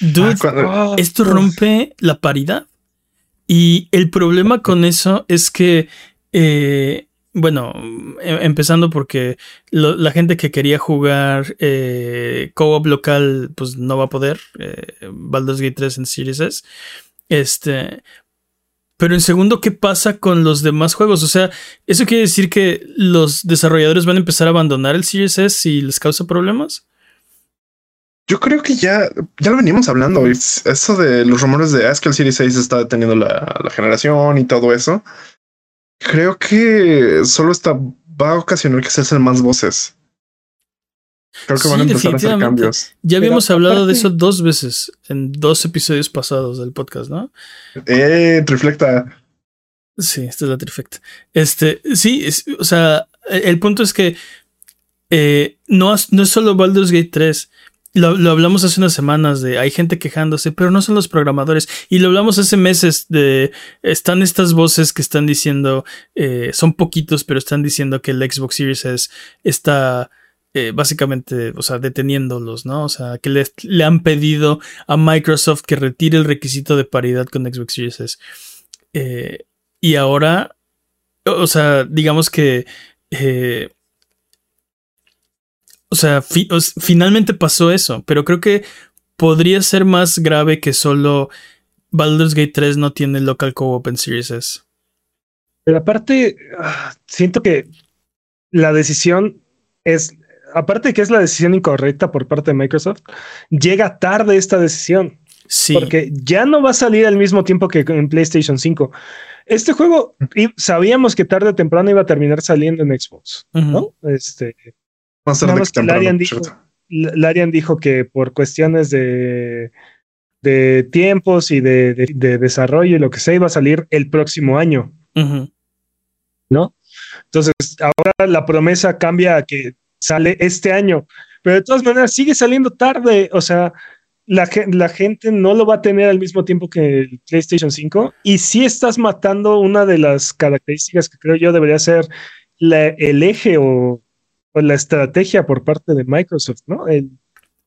Dude,
Ah, cuando-
Oh,
esto
oh.
rompe la paridad. Y el problema con eso es que, eh, bueno, em- empezando porque la gente que quería jugar eh, co-op local, pues no va a poder. Eh, Baldur's Gate 3 en Series S. Este. Pero en segundo, ¿qué pasa con los demás juegos? O sea, ¿eso quiere decir que los desarrolladores van a empezar a abandonar el Series S si les causa problemas?
Yo creo que ya, ya lo venimos hablando. Eso de los rumores de ah, es que el Series 6 está deteniendo la generación y todo eso. Creo que solo está, va a ocasionar que se hacen más voces. Creo que
Sí,
van a empezar a hacer
definitivamente.
cambios.
Ya
Pero
habíamos hablado de eso dos veces en dos episodios pasados del podcast, ¿no?
Eh, reflecta.
Sí, esta es la trifecta. Este, sí, es- o sea, el, punto es que eh, no, es- no es solo Baldur's Gate 3. Lo, lo hablamos hace unas semanas de hay gente quejándose, pero no son los programadores. Y lo hablamos hace meses de están estas voces que están diciendo, eh, son poquitos, pero están diciendo que el Xbox Series S está eh, básicamente, o sea, deteniéndolos, ¿no? O sea, que le, han pedido a Microsoft que retire el requisito de paridad con Xbox Series S. Eh, y ahora, o sea, digamos que... o sea, fi- o s- finalmente pasó eso, pero creo que podría ser más grave que solo Baldur's Gate 3 no tiene local co-op en Series S.
Pero aparte, ah, siento que la decisión es, aparte de que es la decisión incorrecta por parte de Microsoft, llega tarde esta decisión.
Sí.
Porque ya no va a salir al mismo tiempo que en PlayStation 5. Este juego sabíamos que tarde o temprano iba a terminar saliendo en Xbox. ¿no? Este,
Que
Larian dijo- Larian que por cuestiones de, de tiempos y de, de- de desarrollo y lo que sea, iba a salir el próximo año. ¿no? Entonces, ahora la promesa cambia a que sale este año, pero de todas maneras sigue saliendo tarde, o sea, la, gen- la gente no lo va a tener al mismo tiempo que el PlayStation 5 y sí estás matando una de las características que creo yo debería ser la- el eje o, o la estrategia por parte de Microsoft, ¿no? El,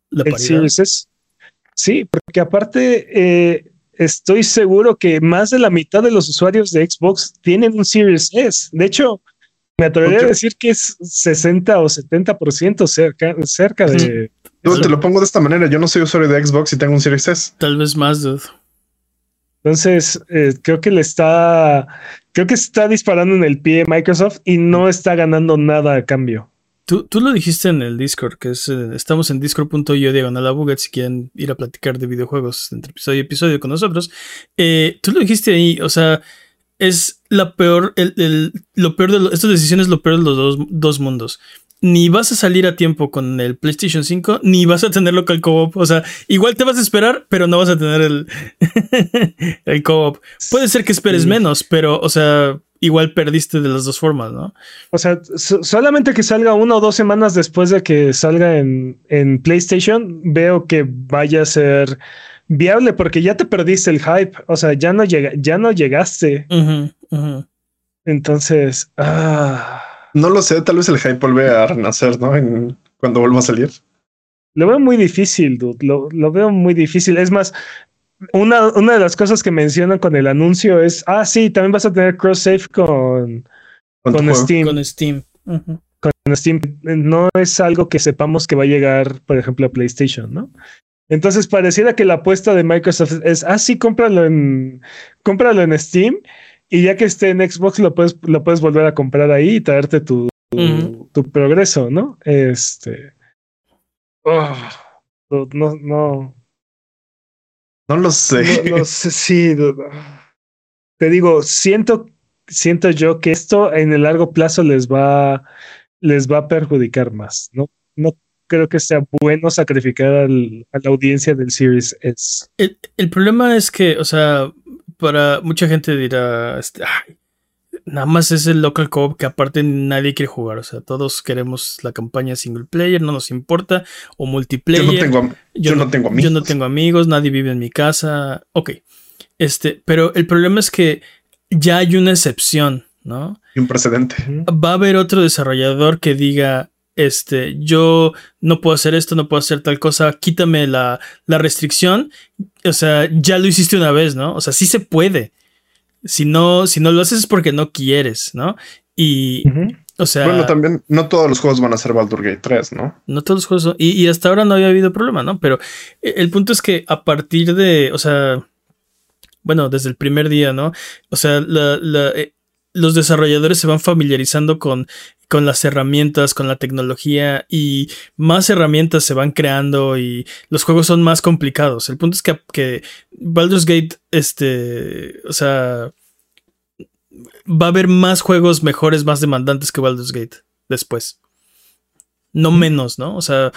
La
el. Series S. Sí, porque aparte eh, estoy seguro que más de la mitad de los usuarios de Xbox tienen un Series S. De hecho, me atrevería a decir que es 60 o 70% cerca, cerca de...
Yo te lo pongo de esta manera. Yo no soy usuario de Xbox y tengo un Series S.
Tal vez más, dude.
Entonces, eh, creo que le está, creo que está disparando en el pie Microsoft y no está ganando nada a cambio.
Tú, tú lo dijiste en el Discord, que es, eh, estamos en discord.io diagonal a Buget, si quieren ir a platicar de videojuegos entre episodio y episodio con nosotros. Eh, tú lo dijiste ahí, o sea, es la peor, el, el- lo peor de lo- estas decisiones es lo peor de los dos, dos mundos. Ni vas a salir a tiempo con el PlayStation 5, ni vas a tener local co-op. O sea, igual te vas a esperar, pero no vas a tener el, el co-op. Puede ser que esperes menos, pero, o sea, igual perdiste de las dos formas, ¿no?
O sea, so- solamente que salga una o dos semanas después de que salga en, en PlayStation, veo que vaya a ser viable porque ya te perdiste el hype. O sea, ya no llega, ya no llegaste. Entonces, ah,
No lo sé, tal vez el hype vuelve a renacer, ¿no? En- cuando vuelva a salir.
lo veo muy difícil, dude. Lo, lo veo muy difícil. Es más, una, una de las cosas que mencionan con el anuncio es, ah, sí, también vas a tener cross-save con,
Con.
Steam.
Con Steam.
Con Steam no es algo que sepamos que va a llegar, por ejemplo, a PlayStation, ¿no? Entonces pareciera que la apuesta de Microsoft es, ah, sí, cómpralo en, cómpralo en Steam y ya que esté en Xbox lo puedes, lo puedes volver a comprar ahí y traerte tu, tu, progreso, ¿no? Este. oh, no, no, no,
lo sé.
no, no sé, sí. no, no. Te digo, siento, siento yo que esto en el largo plazo les va, les va a perjudicar más. No, no creo que sea bueno sacrificar al- a la audiencia del Series S.
El, el problema es que, o sea, para mucha gente dirá, este, "Ay, nada más es el local co-op que aparte nadie quiere jugar. O sea, todos queremos la campaña single player, no nos importa, o
Yo
multiplayer.
no tengo, yo no tengo amigos.
Yo no tengo amigos, nadie vive en mi casa. Ok. Este, pero el problema es que ya hay una excepción, ¿no?
Y un precedente.
Va a haber otro desarrollador que diga, este, yo no puedo hacer esto, no puedo hacer tal cosa, quítame la, la restricción. O sea, ya lo hiciste una vez, ¿no? O sea, sí se puede. Si no, si no lo haces es porque no quieres, ¿no? Y, o sea.
Bueno, también no todos los juegos van a ser Baldur Gate 3, ¿no?
No todos los juegos. y, y, hasta ahora no había habido problema, ¿no? Pero e, el punto es que a partir de. O sea. Bueno, desde el primer día, ¿no? O sea, la, la, eh, los desarrolladores se van familiarizando con, con las herramientas, con la tecnología y más herramientas se van creando y los juegos son más complicados. El punto es que, que Baldur's Gate, este, o sea, va a haber más juegos mejores, más demandantes que Baldur's Gate después. No menos, ¿no? O sea,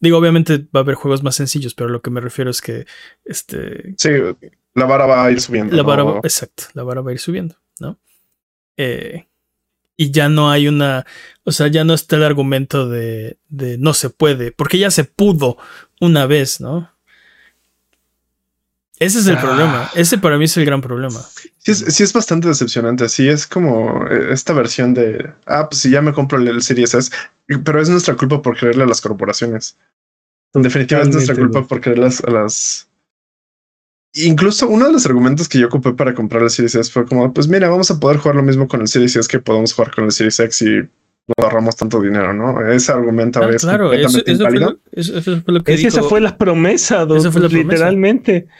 digo, obviamente va a haber juegos más sencillos, pero lo que me refiero es que, este...
Sí, la vara va a ir subiendo.
La vara, ¿no? exacto, la vara va a ir subiendo, ¿no? Eh, y ya no hay una, o sea, ya no está el argumento de, de no se puede, porque ya se pudo una vez, ¿no? Ese es el ah. problema. Ese para mí es el gran problema.
Sí es, sí es, bastante decepcionante. Sí, es como eh, esta versión de, ah, pues si ya me compro el, Series S, pero es nuestra culpa por creerle a las corporaciones. En definitiva es nuestra culpa por creerle a las... Incluso uno de los argumentos que yo ocupé para comprar el Series S fue como, pues mira, vamos a poder jugar lo mismo con el Series S que podemos jugar con el Series X y no ahorramos tanto dinero, ¿no? Ese argumento
ah,
es
claro, completamente eso, eso Fue lo, eso, eso, fue lo que
Esa fue la promesa, dos, fue la literalmente. Promesa.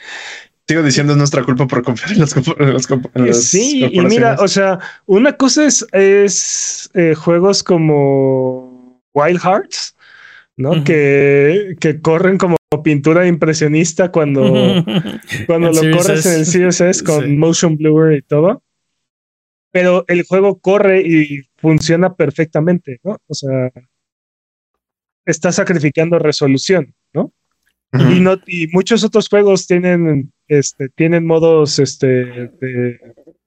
Sigo diciendo es nuestra culpa por confiar en las, en las, en las
Sí, y mira, o sea, una cosa es, es eh, juegos como Wild Hearts, ¿no? Uh -huh. que, que corren como pintura impresionista cuando, cuando lo corres en el Series S con sí. Motion Blur y todo. Pero el juego corre y funciona perfectamente, ¿no? O sea, está sacrificando resolución, ¿no? Uh -huh. y, no y muchos otros juegos tienen, este, tienen modos este, de,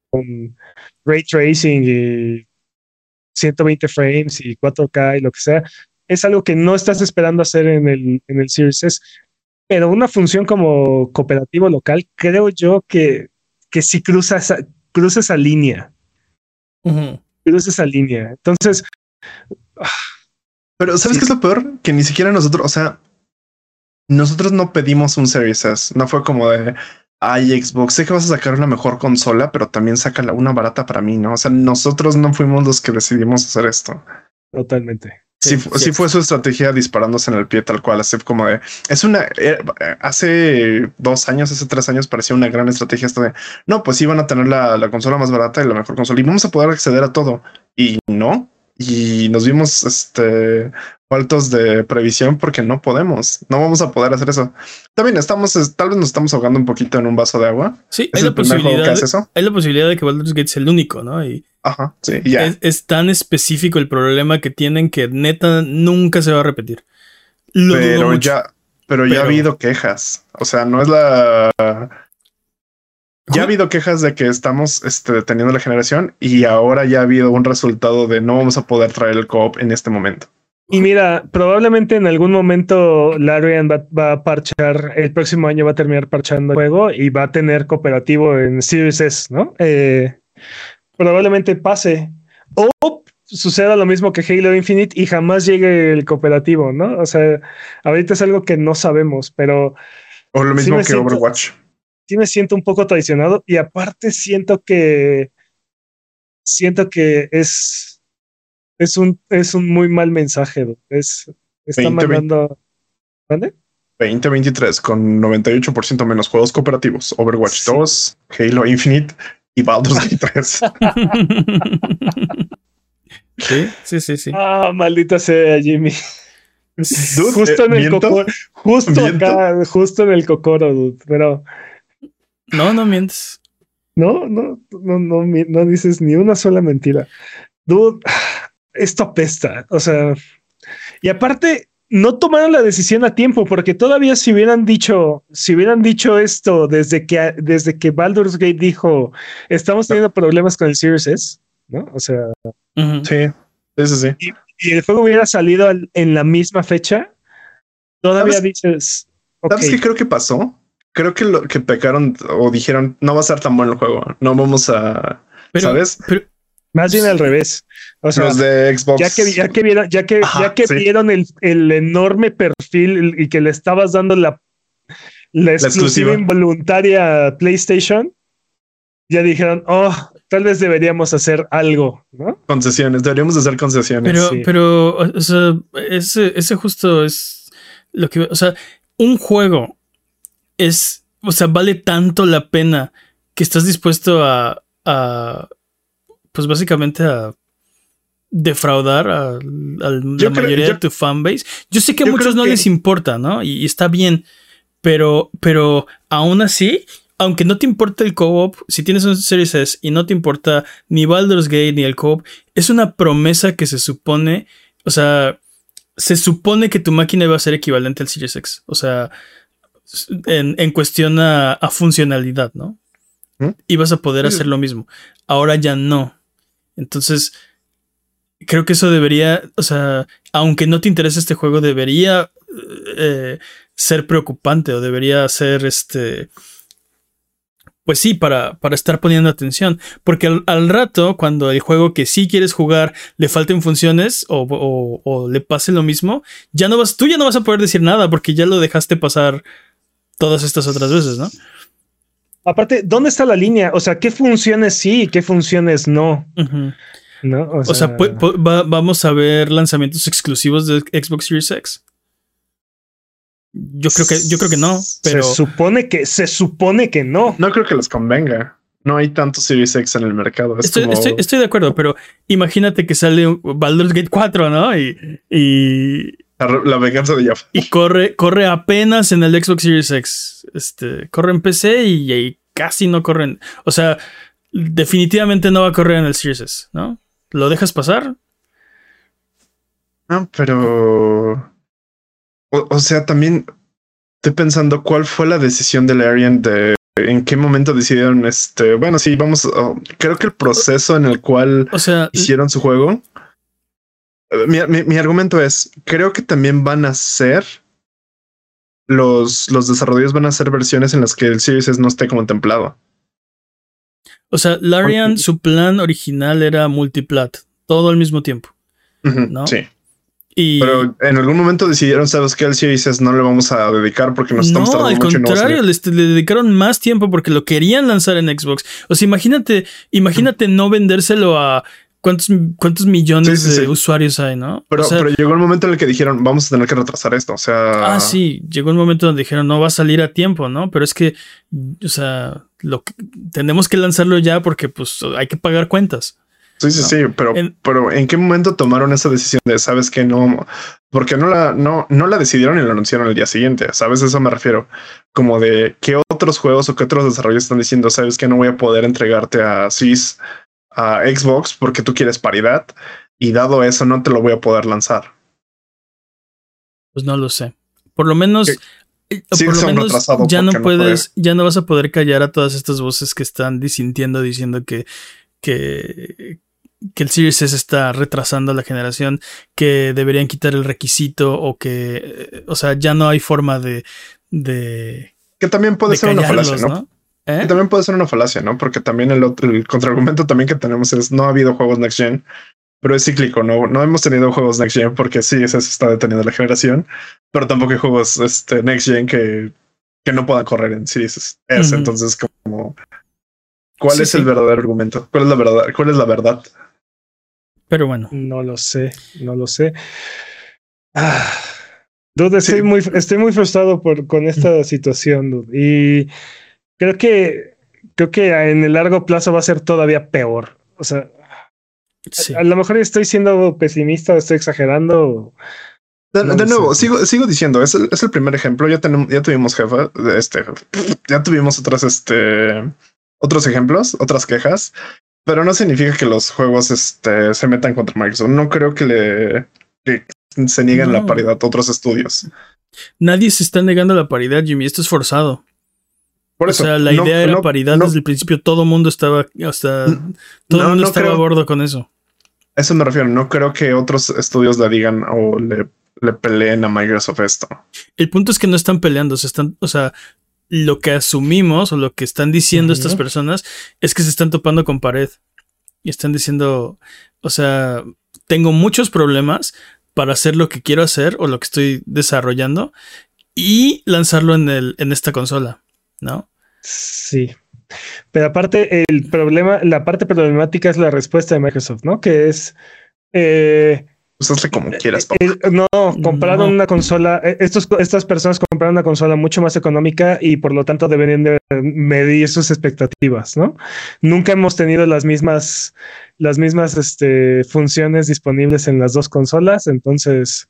con ray tracing y 120 frames y 4K y lo que sea. Es algo que no estás esperando hacer en el, en el Series S. Pero una función como cooperativo local, creo yo que, que sí cruza esa, cruza esa línea. Uh -huh. Cruza esa línea. Entonces.
Pero ¿sabes sí. qué es lo peor? Que ni siquiera nosotros, o sea, nosotros no pedimos un Series S. No fue como de, ay, Xbox, sé que vas a sacar una mejor consola, pero también saca una barata para mí, ¿no? O sea, nosotros no fuimos los que decidimos hacer esto.
Totalmente.
Sí, sí, sí, fue su estrategia disparándose en el pie tal cual, así como de, es una, eh, hace dos años, hace tres años parecía una gran estrategia esto de, no, pues iban a tener la, la consola más barata y la mejor consola y vamos a poder acceder a todo. Y no, y nos vimos este faltos de previsión porque no podemos, no vamos a poder hacer eso. También estamos, tal vez nos estamos ahogando un poquito en un vaso de agua.
Sí, hay la, posibilidad, hay la posibilidad de que Baldur's Gate es el único, ¿no? Y
Ajá, sí, ya.
Es, es, tan específico el problema que tienen que neta nunca se va a repetir.
Lo pero ya, pero, pero ya ha habido quejas. O sea, no es la ya ha habido quejas de que estamos este, deteniendo la generación y ahora ya ha habido un resultado de no vamos a poder traer el co-op en este momento.
Y mira, probablemente en algún momento Larian va, va, a parchar, el próximo año va a terminar parchando el juego y va a tener cooperativo en Series S, ¿no? Eh, probablemente pase. O suceda lo mismo que Halo Infinite y jamás llegue el cooperativo, ¿no? O sea, ahorita es algo que no sabemos, pero...
O lo mismo sí que siento, Overwatch
sí me siento un poco traicionado y aparte siento que siento que es es un es un muy mal mensaje es está 20, mandando
¿dónde? 2023 con 98% menos juegos cooperativos Overwatch sí. 2 Halo Infinite y Baldur's Gate 3
sí sí sí sí.
Ah maldita sea Jimmy. Dude, justo eh, en el justo acá justo en el cocoro dude, pero
no, no mientes.
No, no, no, no, no dices ni una sola mentira. Dude, esto apesta. O sea, y aparte, no tomaron la decisión a tiempo, porque todavía si hubieran dicho, si hubieran dicho esto desde que, desde que Baldur's Gate dijo, estamos teniendo problemas con el Series S, ¿no? O sea,
uh -huh. sí, eso sí.
Y, y, el juego hubiera salido en la misma fecha, todavía
¿Sabes?
dices.
Okay. ¿Sabes qué creo que pasó? Creo que lo que pecaron o dijeron no va a ser tan bueno el juego. No vamos a. ¿Sabes?
más bien al revés. O sea,
los de Xbox.
Ya que, ya que vieron, ya que, ya que vieron el, el, enorme perfil y que le estabas dando la, la, exclusiva, involuntaria a PlayStation, ya dijeron, oh, tal vez deberíamos hacer algo, ¿no?
Concesiones, deberíamos hacer concesiones.
Pero, pero, o sea, ese, ese justo es lo que, o sea, un juego es, o sea, vale tanto la pena que estás dispuesto a, a pues básicamente a defraudar a, la mayoría de tu fanbase. Yo sé que a muchos no les importa, ¿no? Y, está bien, pero, pero aún así, aunque no te importa el co-op, si tienes un Series S y no te importa ni Baldur's Gate ni el co-op, es una promesa que se supone, o sea, se supone que tu máquina va a ser equivalente al Series X. O sea, en, cuestión a, funcionalidad, ¿no? ¿Mm? Y vas a poder hacer lo mismo. Ahora ya no. Entonces, creo que eso debería, o sea, aunque no te interese este juego, debería eh, ser preocupante o debería ser este... Pues sí, para, para estar poniendo atención. Porque al, rato, cuando el juego que sí quieres jugar le falten funciones o, o, le pase lo mismo, ya no vas, tú ya no vas a poder decir nada porque ya lo dejaste pasar todas estas otras veces, ¿no?
Aparte, ¿dónde está la línea? O sea, ¿qué funciones sí y qué funciones no?
¿No? O sea, vamos a ver lanzamientos exclusivos de Xbox Series X. Yo creo que, yo creo que no, pero.
Se supone que, se supone que no.
No creo que les convenga. No hay tanto Series X en el mercado.
Estoy, de acuerdo, pero imagínate que sale Baldur's Gate 4, ¿no? Y, y
la, venganza de Jaffa.
Y corre, corre apenas en el Xbox Series X. Este, corre en PC y, casi no corren. O sea, definitivamente no va a correr en el Series S, ¿no? ¿Lo dejas pasar?
No, pero. O, sea, también estoy pensando cuál fue la decisión de Larian de en qué momento decidieron este. Bueno, sí, vamos. Oh, creo que el proceso en el cual
o sea,
hicieron su juego mi, argumento es, creo que también van a ser los, los desarrolladores van a ser versiones en las que el Series S no esté contemplado.
O sea, Larian, su plan original era multiplat, todo al mismo tiempo. ¿no?
Sí. Pero en algún momento decidieron, ¿sabes qué? El Series S no le vamos a dedicar porque nos estamos
no, al contrario, le, dedicaron más tiempo porque lo querían lanzar en Xbox. O sea, imagínate, imagínate no vendérselo a ¿Cuántos, cuántos millones de usuarios hay, no?
Pero, pero, llegó el momento en el que dijeron, vamos a tener que retrasar esto. O sea.
Ah, sí, llegó el momento donde dijeron, no va a salir a tiempo, ¿no? Pero es que, o sea, lo tenemos que lanzarlo ya porque, pues, hay que pagar cuentas.
Sí, sí, sí, pero en, pero ¿en qué momento tomaron esa decisión de, sabes que no? Porque no la, no, no la decidieron y la anunciaron el día siguiente, ¿sabes? A eso me refiero. Como de qué otros juegos o qué otros desarrollos están diciendo, sabes que no voy a poder entregarte a SIS a Xbox porque tú quieres paridad y dado eso no te lo voy a poder lanzar.
Pues no lo sé. Por lo menos, eh, por lo menos ya no puedes, ya no vas a poder callar a todas estas voces que están disintiendo, diciendo que, que, que el Series S está retrasando la generación, que deberían quitar el requisito o que, eh, o sea, ya no hay forma de, de
que también puede ser una falacia, ¿no? ¿Eh? también puede ser una falacia, ¿no? Porque también el otro, el contraargumento también que tenemos es no ha habido juegos next gen, pero es cíclico, ¿no? No hemos tenido juegos next gen porque sí, eso está deteniendo la generación, pero tampoco hay juegos este, next gen que, que no puedan correr en Series S. Entonces, como, ¿cuál es el verdadero argumento? ¿Cuál es la verdad? ¿Cuál es la verdad?
Pero bueno.
No lo sé, no lo sé. Ah. Dude, estoy, muy, estoy muy frustrado por, con esta situación, dude. Y creo que creo que en el largo plazo va a ser todavía peor. O sea, a, lo mejor estoy siendo pesimista, estoy exagerando.
De, nuevo, sigo, sigo diciendo, es el, es el primer ejemplo. Ya tenemos, ya tuvimos jefa, este, ya tuvimos otras, este, otros ejemplos, otras quejas, pero no significa que los juegos, este, se metan contra Microsoft. No creo que le que se nieguen la paridad a otros estudios.
Nadie se está negando la paridad, Jimmy. Esto es forzado o sea, la idea era paridad desde el principio. Todo el mundo estaba hasta todo el mundo estaba a bordo con eso.
A eso me refiero. No creo que otros estudios le digan o le, le peleen a Microsoft esto.
El punto es que no están peleando. Se están, o sea, lo que asumimos o lo que están diciendo estas personas es que se están topando con pared y están diciendo, o sea, tengo muchos problemas para hacer lo que quiero hacer o lo que estoy desarrollando y lanzarlo en, el, en esta consola, ¿no?
Sí. Pero aparte, el problema, la parte problemática es la respuesta de Microsoft, ¿no? Que es. eh,
Pues hazle como quieras, papá.
eh, no, compraron
No.
una consola. eh, Estos, estas personas compraron una consola mucho más económica y por lo tanto deberían de medir sus expectativas, ¿no? Nunca hemos tenido las mismas, las mismas este, funciones disponibles en las dos consolas. Entonces,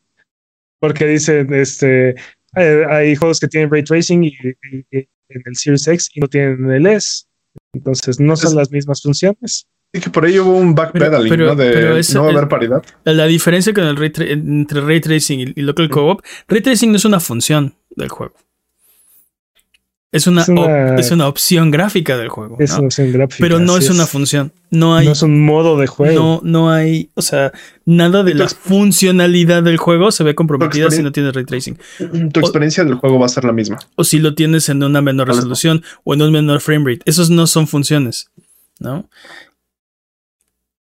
porque dicen, este, eh, hay juegos que tienen ray tracing y, y- y en el Series X y no tienen en el S. Entonces, no son
Es-
las mismas funciones.
Sí, que por ahí hubo un backpedaling,
pero-
¿no? De
pero
no va a haber
el-
paridad.
La diferencia con el ray entre ray tracing y, y local co-op, ray tracing no es una función del juego. Es una,
Es una-
op- es una opción gráfica del juego.
Es
¿no?
una opción gráfica.
Pero no es una función. No hay,
No es un modo de juego.
no, no hay, o sea, nada de la funcionalidad del juego se ve comprometida si no tienes ray tracing.
Tu experiencia del juego va a ser la misma.
O si lo tienes en una menor resolución o en un menor frame rate. Esos no son funciones, ¿no?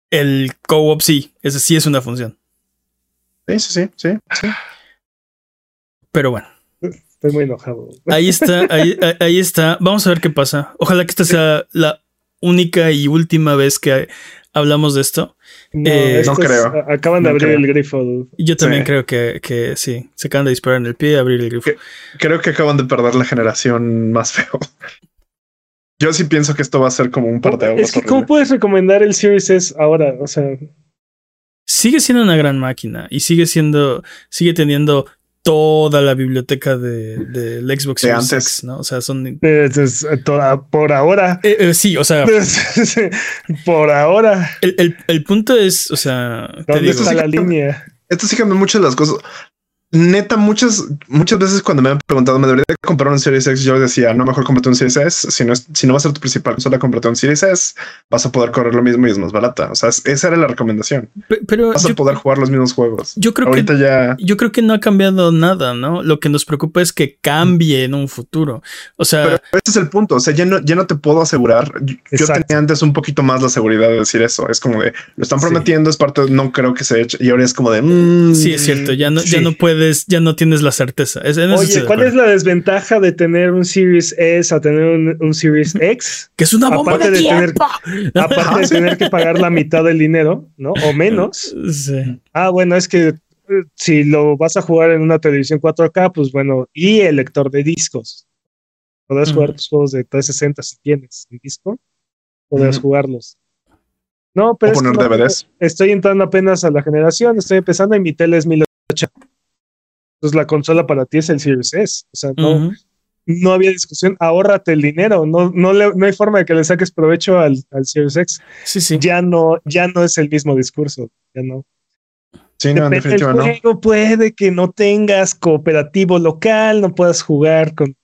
El co-op sí, ese sí es una función.
Sí, sí, sí, sí.
Pero bueno.
Estoy muy enojado.
Ahí está, ahí, está. Vamos a ver qué pasa. Ojalá que esta sea la única y última vez que hablamos de esto.
No,
Eh,
no creo.
a- acaban de
No
abrir
creo.
el grifo. dude.
Yo también
Sí.
creo que, que sí. Se acaban de disparar en el pie y abrir el grifo.
Creo que acaban de perder la generación más feo. Yo sí pienso que esto va a ser como un par de
Es que, ¿cómo puedes recomendar el Series S ahora? O sea,
Sigue siendo una gran máquina y sigue siendo, sigue teniendo toda la biblioteca de, del Xbox
De
Series
antes.
X, ¿no? O sea, son. Eh,
es- es- toda- por ahora.
eh, sí, o sea,
por ahora.
el, el- el punto es, o sea, te
¿Dónde
digo,
está la línea?
Esto sí cambia mucho las cosas. Neta, muchas, muchas veces cuando me han preguntado, ¿me debería de comprar un Series X? Yo decía, no, mejor cómprate un Series S. Si no, es- si no va a ser tu principal consola, cómprate un Series S. Vas a poder correr lo mismo y es más barata. O sea, es- esa era la recomendación.
pe- pero
Vas a poder jugar los mismos juegos.
yo creo
Ahorita
que
ya.
yo creo que no ha cambiado nada, ¿no? Lo que nos preocupa es que cambie en un futuro. O sea,
Pero ese es el punto. O sea, ya no, ya no te puedo asegurar. Yo, tenía antes un poquito más la seguridad de decir eso. Es como de lo están
Sí.
prometiendo, es parte, no creo que se eche. Y ahora es como de mm,
sí es cierto, ya no, ya
sí.
no puedes, ya no tienes la certeza. Es-
Oye, ¿cuál es la desventaja de tener un Series S a tener un, un Series X?
Que es una bomba
aparte
de,
de tener-. Aparte de tener que pagar la mitad del dinero, ¿no? O menos.
Sí.
Ah, bueno, es que eh, si lo vas a jugar en una televisión 4K, pues bueno, y el lector de discos. Podrás jugar tus juegos de 360 si tienes en disco, podrás jugarlos. No, pero es que
poner
no-
DVDs.
estoy entrando apenas a la generación, estoy empezando y mi tele es 1080. Entonces la consola para ti es el Series S. O sea, no, no había discusión, ahórrate el dinero, no, no, le- no hay forma de que le saques provecho al, al Series X.
Sí, sí.
Ya no, ya no es el mismo discurso, ya no.
Sí, no, en
Depende
definitiva
del
no.
juego, puede que no tengas cooperativo local, no puedas jugar con.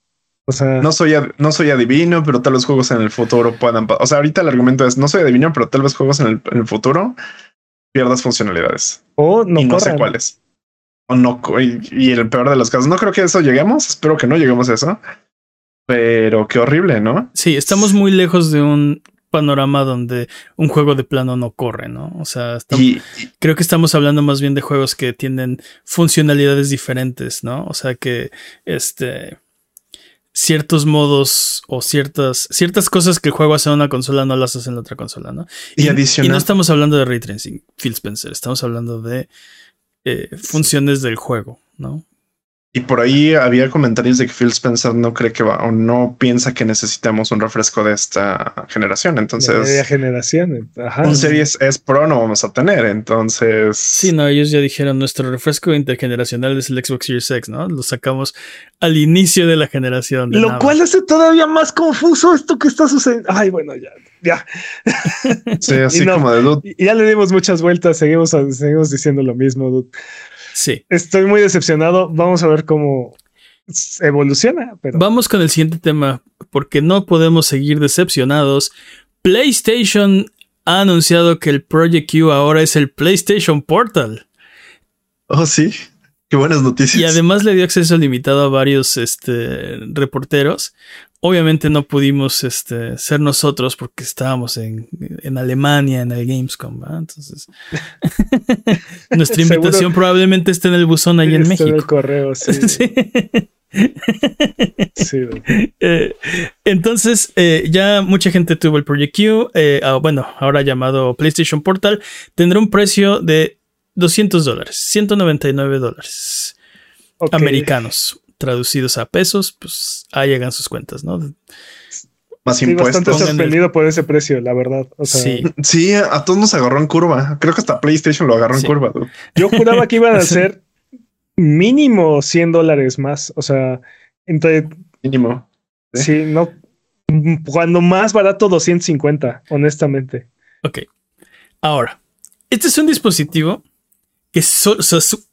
O sea,
No soy, ad- no soy adivino, pero tal vez juegos en el futuro puedan. O sea, ahorita el argumento es no soy adivino, pero tal vez juegos en el, en el futuro pierdas funcionalidades
o no
y no sé cuáles. O no, y, y el peor de los casos, no creo que a eso lleguemos. Espero que no lleguemos a eso, pero qué horrible, ¿no?
Sí, estamos muy lejos de un panorama donde un juego de plano no corre, ¿no? O sea,
Y, y-
creo que estamos hablando más bien de juegos que tienen funcionalidades diferentes, ¿no? O sea que este ciertos modos o ciertas ciertas cosas que el juego hace en una consola no las hace en la otra consola, ¿no?
y
Y
adicional.
no estamos hablando de ray tracing, Phil Spencer, estamos hablando de eh, funciones del juego, ¿no?
Y por ahí había comentarios de que Phil Spencer no cree que va o no piensa que necesitamos un refresco de esta generación.
de media
Entonces,
generación. Ajá.
un Series S Pro no vamos a tener. Entonces,
Sí, no, ellos ya dijeron nuestro refresco intergeneracional es el Xbox Series X, ¿no? Lo sacamos al inicio de la generación. de
Lo
nada.
cual hace todavía más confuso esto que está sucediendo. Ay, bueno, ya, ya.
sí, así
Y no-
como de dude.
Ya le dimos muchas vueltas, seguimos, seguimos diciendo lo mismo. dude.
Sí.
Estoy muy decepcionado. Vamos a ver cómo evoluciona. Pero
Vamos con el siguiente tema, porque no podemos seguir decepcionados. PlayStation ha anunciado que el Project Q ahora es el PlayStation Portal.
Oh, sí. Qué buenas noticias.
Y además le dio acceso limitado a varios este, reporteros. Obviamente no pudimos este, ser nosotros porque estábamos en, en Alemania, en el Gamescom. ¿verdad? Entonces, nuestra invitación probablemente esté en el buzón ahí en México.
el correo, sí.
Sí. Eh, entonces, eh, ya mucha gente tuvo el Project Q. eh, ah, bueno, ahora llamado PlayStation Portal. Tendrá un precio de 200 dólares, 199 dólares americanos. Traducidos a pesos, pues ahí hagan sus cuentas, ¿no?
Más
Estoy bastante
impuestos.
El-
sorprendido por ese precio, la verdad. O sea,
Sí.
Sí, a todos nos agarró en curva. Creo que hasta PlayStation lo agarró
Sí.
en curva. dude.
yo juraba que iban a ser mínimo 100 dólares más. O sea, entre
Mínimo. Sí.
sí, no. Cuando más barato, 250, honestamente.
Ok. Ahora, este es un dispositivo que su,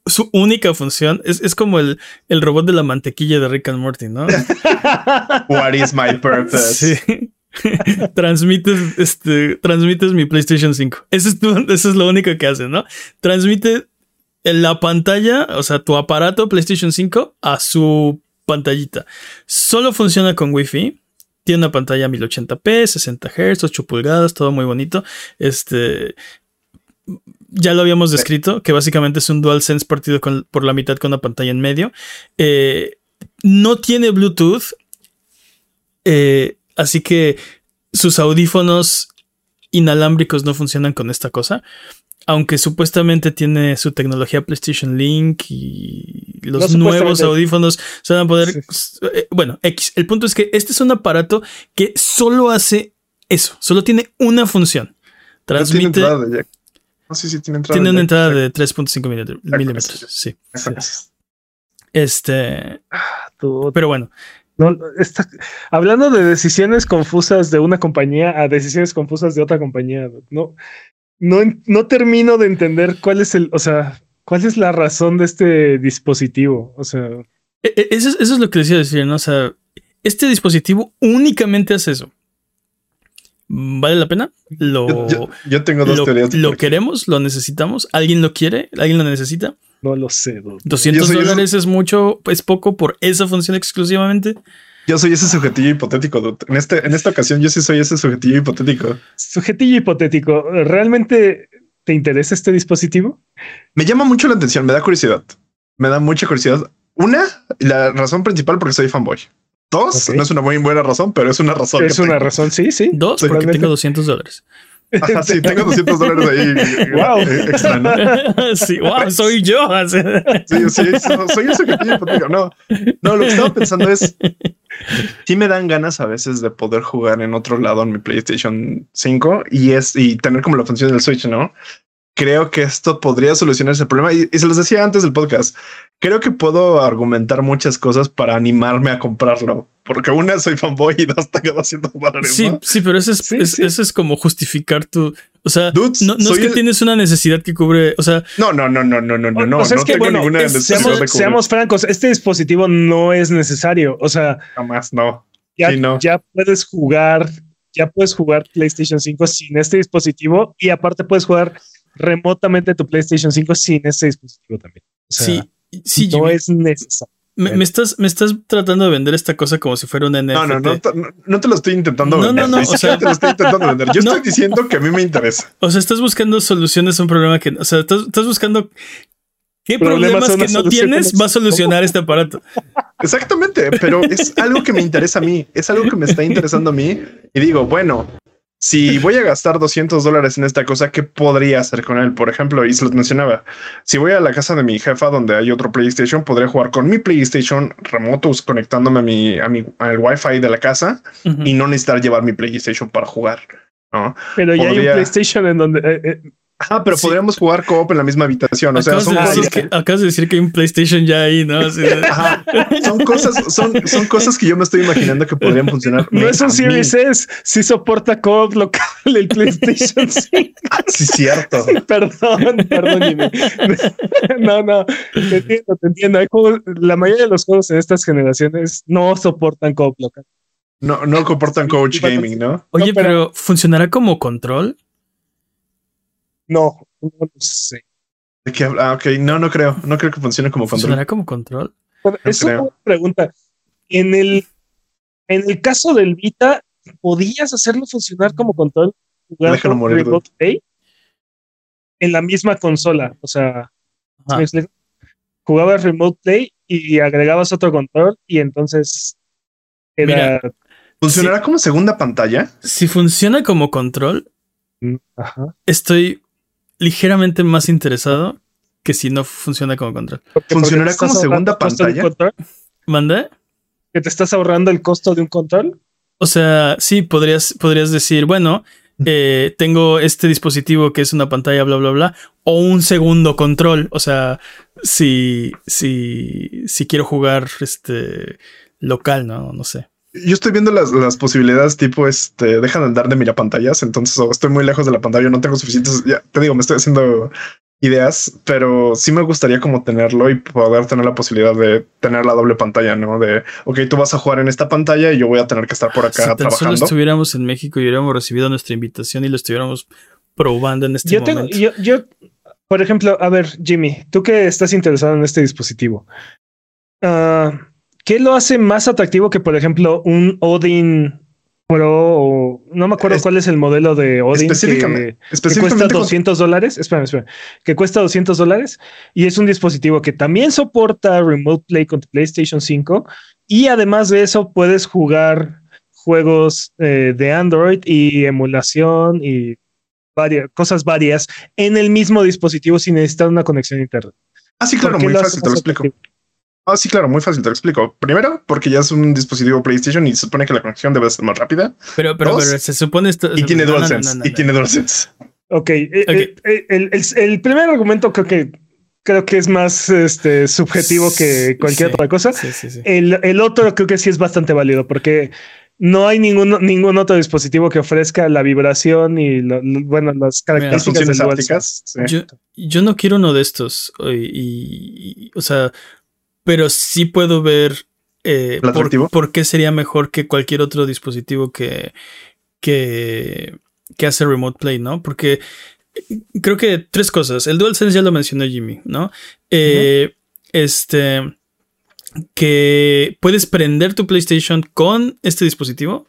su única función es, es como el, el robot de la mantequilla de Rick and Morty, ¿no?
What is my purpose?
Sí. transmites, este, transmites mi PlayStation 5. Eso es, tu- eso es lo único que hace, ¿no? Transmite en la pantalla, o sea, tu aparato PlayStation 5 a su pantallita. Solo funciona con Wi-Fi. Tiene una pantalla 1080p, 60 Hz, 8 pulgadas, todo muy bonito. Este. Ya lo habíamos descrito, que básicamente es un DualSense partido con- por la mitad con una pantalla en medio. Eh, no tiene Bluetooth. eh, así que sus audífonos inalámbricos no funcionan con esta cosa. Aunque supuestamente tiene su tecnología PlayStation Link y los
No,
nuevos audífonos se van a poder.
Sí.
eh, bueno, X. El punto es que este es un aparato que solo hace eso. Solo tiene una función.
No tiene
Transmite.
entrada de jack. No sé si tiene entrada.
Tiene una entrada de 3.5 milímetros. Sí. Este.
Tú-
Pero bueno.
no, está- hablando de decisiones confusas de una compañía a decisiones confusas de otra compañía, no, no, no termino de entender cuál es el, o sea, cuál es la razón de este dispositivo. O sea,
E- e- Eso es, eso es lo que decía decir, ¿no? O sea, este dispositivo únicamente hace eso. ¿Vale la pena? ¿Lo,
Yo, yo- yo tengo dos
lo,
teorías.
lo queremos? ¿Lo necesitamos? ¿Alguien lo quiere? ¿Alguien lo necesita?
no lo sé. dude.
200
Yo soy-
dólares es mucho, es poco por esa función exclusivamente.
Yo soy ese sujetillo hipotético. dude. En, este, en esta ocasión, yo sí soy ese sujetillo hipotético.
Sujetillo hipotético, ¿realmente te interesa este dispositivo?
Me llama mucho la atención, me da curiosidad. Me da mucha curiosidad. Una, la razón principal porque soy fanboy. Dos, no es una muy buena razón, pero es una razón.
Es
que
una
tengo.
razón, sí, sí.
Dos,
Sí,
porque
realmente.
tengo 200 dólares.
Ajá, sí, tengo 200 dólares ahí.
Wow.
eh, extra, ¿no?
sí, wow, soy yo.
Sí, sí, so- soy un sujetillo hipotético. No, no, lo que estaba pensando es. Sí me dan ganas a veces de poder jugar en otro lado en mi PlayStation 5 y es y tener como la función del Switch, ¿no? Creo que esto podría solucionar ese problema y, y se los decía antes del podcast. Creo que puedo argumentar muchas cosas para animarme a comprarlo, porque una soy fanboy y dos tengo 200 dólares.
Sí,
¿no?
sí, pero eso es,
Sí,
es-
sí.
eso es como justificar tu. O sea,
Dudes,
no, no es que
el-
tienes una necesidad que cubre. O sea,
No, no, no, no, no, no, no, no.
o sea, es
no
que,
tengo
bueno,
ninguna
es-
necesidad de
Seamos,
cubrir.
seamos francos, este dispositivo no es necesario. O sea,
Jamás, no.
ya,
Sí, no.
ya puedes jugar, ya puedes jugar PlayStation 5 sin este dispositivo y aparte puedes jugar remotamente tu PlayStation 5 sin este dispositivo también. O sea,
sí, sí,
no
Jimmy,
es necesario.
me, me estás, me estás tratando de vender esta cosa como si fuera una NFT.
No, no, no, te- no, no te lo estoy intentando
No,
vender.
no, no, o sea-
te lo estoy intentando vender. Yo
No.
estoy diciendo que a mí me interesa.
O sea, estás buscando soluciones a un problema que. O sea, estás, estás buscando. ¿Qué
Problemas
problemas que no tienes va a solucionar este aparato?
Exactamente, pero es algo que me interesa a mí. Es algo que me está interesando a mí. Y digo, bueno, si voy a gastar 200 dólares en esta cosa, ¿qué podría hacer con él? Por ejemplo, y se los mencionaba, si voy a la casa de mi jefa donde hay otro PlayStation, podré jugar con mi PlayStation remoto conectándome a mi, a mi, al Wi-Fi de la casa y no necesitar llevar mi PlayStation para jugar. ¿no?
Pero ya hay un PlayStation en donde eh, eh,
Ajá, pero
Sí.
podríamos jugar co-op en la misma habitación. O sea,
acabas,
son
de
Ah,
cosas,
que, acabas de decir que hay un PlayStation ya ahí, ¿no? Así de-
Ajá. son cosas, son, son cosas que yo me estoy imaginando que podrían funcionar.
no es un. Series S, sí soporta co-op local el PlayStation 5.
Ah, Sí, cierto.
perdón, perdón, Jimmy. No, no, te entiendo, te entiendo. Hay juegos- la mayoría de los juegos en estas generaciones no soportan co-op local.
No, no comportan coach gaming, ¿no?
Oye,
No, pero-
pero ¿funcionará como control?
No, no lo sé.
¿De Ah, ok, no, no creo. No creo que funcione como control.
¿Funcionará como control?
es una pregunta. En el, en el caso del Vita, ¿podías hacerlo funcionar como control?
Déjalo morir.
Play en la misma consola. O sea, jugabas Remote Play y agregabas otro control y entonces era.
¿Funcionará como segunda pantalla?
Si funciona como control,
mm,
estoy ligeramente más interesado que si no funciona como control.
¿Funcionará como segunda pantalla?
¿Mande?
¿Que te estás ahorrando el costo de un control?
O sea, sí, podrías, podrías decir, bueno, eh, tengo este dispositivo que es una pantalla, bla, bla, bla, o un segundo control. O sea, si, si, si quiero jugar este local, no, no sé.
Yo estoy viendo las, las posibilidades tipo este dejan de andar de mira pantallas, entonces estoy muy lejos de la pantalla, no tengo suficientes. Ya te digo, me estoy haciendo ideas, pero sí me gustaría como tenerlo y poder tener la posibilidad de tener la doble pantalla, ¿no? De, ok, tú vas a jugar en esta pantalla y yo voy a tener que estar por acá
si
trabajando.
Si solo estuviéramos en México y hubiéramos recibido nuestra invitación y lo estuviéramos probando en este
yo
momento.
Tengo, yo, yo, por ejemplo, a ver, Jimmy, tú que estás interesado en este dispositivo, uh, ¿qué lo hace más atractivo que, por ejemplo, un Odin Pro, no me acuerdo cuál es el modelo de Odin que, que cuesta 200 dólares. Espera, espera, que cuesta 200 dólares y es un dispositivo que también soporta Remote Play con PlayStation 5 y además de eso puedes jugar juegos eh, de Android y emulación y varias cosas varias en el mismo dispositivo sin necesitar una conexión a internet.
Ah, sí, claro, muy fácil, te lo explico. Ah, sí, claro, muy fácil, te lo explico. Primero, porque ya es un dispositivo PlayStation y se supone que la conexión debe ser más rápida.
Pero, pero, pero se supone esto.
Y tiene DualSense. y tiene DualSense.
Ok. Eh, okay. Eh, el, el, el, primer argumento creo que creo que es más este, subjetivo que cualquier
Sí,
otra cosa.
sí, sí, sí.
El, el otro creo que sí es bastante válido porque no hay ningún, ningún otro dispositivo que ofrezca la vibración y lo- lo- bueno, las características
ápticas. sí.
Yo, yo no quiero uno de estos. y- y- y- o sea, pero sí puedo ver eh, por qué sería mejor que cualquier otro dispositivo que, que, que hace Remote Play, ¿no? Porque eh, creo que tres cosas. El DualSense ya lo mencionó Jimmy, ¿no? Eh, Este. Que puedes prender tu PlayStation con este dispositivo.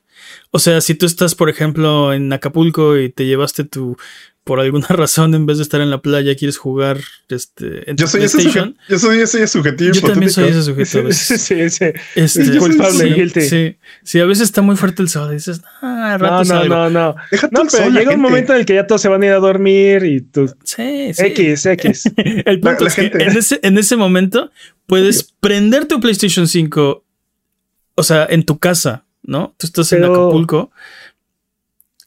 O sea, si tú estás, por ejemplo, en Acapulco y te llevaste tu, por alguna razón, en vez de estar en la playa, quieres jugar este, en
Yo soy ese
PlayStation.
sujeto. Yo soy ese subjetivo.
Yo también soy ese sujeto a
Sí,
veces.
sí, sí.
Este,
culpable,
sí,
guilty.
Sí, sí, a veces está muy fuerte el sol y dices, ah, rato
No, no,
salgo".
no, no.
Deja
No, pero llega un momento en el que ya todos se van a ir a dormir y tú.
Sí, sí.
X, X.
El punto
La- la
es que
gente-
en ese, en ese momento puedes prender tu PlayStation 5, o sea, en tu casa, ¿no? Tú estás en Acapulco.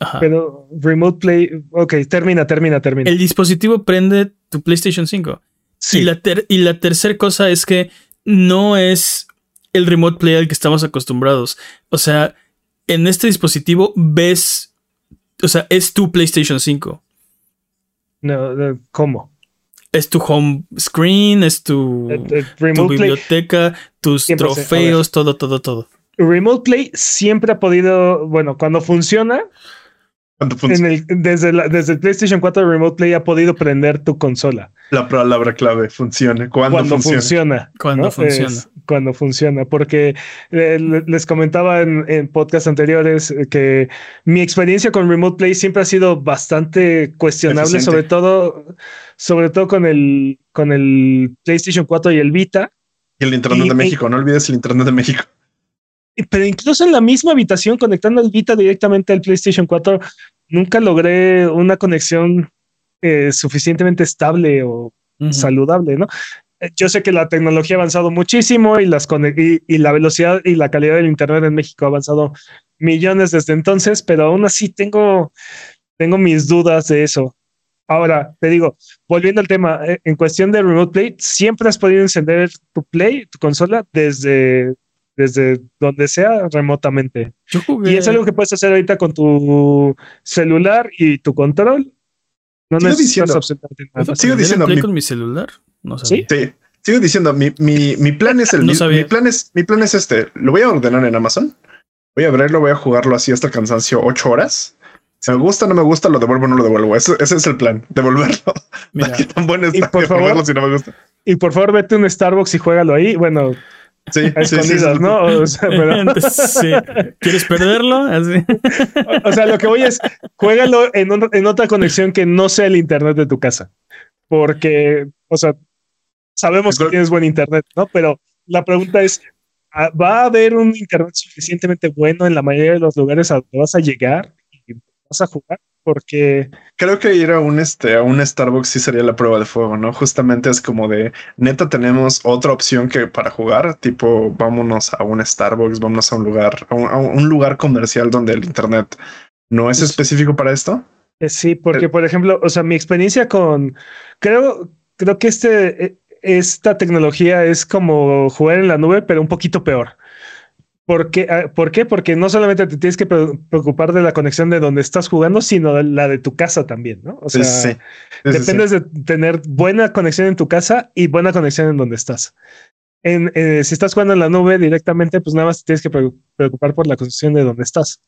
Ajá.
Pero Remote Play. Ok, termina, termina, termina.
el dispositivo prende tu PlayStation 5.
sí.
Y la, ter- y la tercera cosa es que no es el remote play al que estamos acostumbrados. O sea, en este dispositivo ves, o sea, es tu PlayStation 5.
No, no, ¿Cómo?
Es tu home screen, es tu,
Eh, eh,
tu
Play.
biblioteca, tus
100%,
trofeos, todo, todo, todo.
Remote Play siempre ha podido, bueno, cuando funciona,
¿Cuánto funciona?
En el, desde, la- desde el PlayStation 4 Remote Play ha podido prender tu consola.
La palabra clave funcione. ¿Cuándo,
Cuando
funciona?
funciona.
Cuando
¿no?
funciona.
Es cuando funciona. Porque eh, le- les comentaba en, en podcasts anteriores eh, que mi experiencia con Remote Play siempre ha sido bastante cuestionable,
Eficiente.
sobre todo, sobre todo con el, con el PlayStation 4 y el Vita.
Y el Internet
Y-
de
y-
México. No olvides el Internet de México.
Pero incluso en la misma habitación, conectando el Vita directamente al PlayStation 4, nunca logré una conexión eh, suficientemente estable o saludable, ¿no? Eh, Yo sé que la tecnología ha avanzado muchísimo y, las y, y la velocidad y la calidad del Internet en México ha avanzado millones desde entonces, pero aún así tengo, tengo mis dudas de eso. Ahora, te digo, volviendo al tema, eh, en cuestión de Remote Play, siempre has podido encender tu Play, tu consola, desde, desde donde sea remotamente.
Yo jugué.
Y es algo que puedes hacer ahorita con tu celular y tu control. No
Sigo
necesitas
diciendo-
absolutamente nada.
¿Puedo
sigo diciendo,
Play
mi-
con mi celular? No sabía.
¿Sí?
Sí. Sigo diciendo, mi, mi, mi plan es el
No
mi-
sabía.
mi plan es mi plan es este. Lo voy a ordenar en Amazon. Voy a abrirlo, voy a jugarlo así hasta el cansancio ocho horas. Si me gusta, no me gusta, lo devuelvo no lo devuelvo. Ese, ese es el plan, devolverlo.
Mira,
¿Qué tan bueno
Y
está
por
devolverlo
favor-
si no me gusta?
Y por favor, vete a un Starbucks y juégalo ahí. Bueno,
Sí,
a
sí,
escondidas,
sí.
¿no? O sea, pero-
sí. ¿Quieres perderlo? Así.
o sea, lo que voy es, juégalo en, un- en otra conexión que no sea el internet de tu casa. Porque, o sea, sabemos que tienes buen internet, ¿no? Pero la pregunta es, ¿ah, ¿va a haber un internet suficientemente bueno en la mayoría de los lugares a donde vas a llegar y vas a jugar? Porque
Creo que ir a un este a un Starbucks sí sería la prueba de fuego, ¿no? Justamente es como de neta tenemos otra opción que para jugar, tipo vámonos a un Starbucks, vámonos a un lugar, a un, a un lugar comercial donde el internet no es específico para esto.
Eh, Sí, porque
Eh.
por ejemplo, o sea, mi experiencia con, creo, creo que este, eh, esta tecnología es como jugar en la nube, pero un poquito peor. ¿Por qué? Ah, ¿Por qué? Porque no solamente te tienes que pre- preocupar de la conexión de donde estás jugando, sino de la de tu casa también, ¿no? O sea,
Sí, sí, sí. Sí, sí, sí.
dependes de tener buena conexión en tu casa y buena conexión en donde estás. En, eh, si estás jugando en la nube directamente, pues nada más te tienes que pre- preocupar por la conexión de donde estás.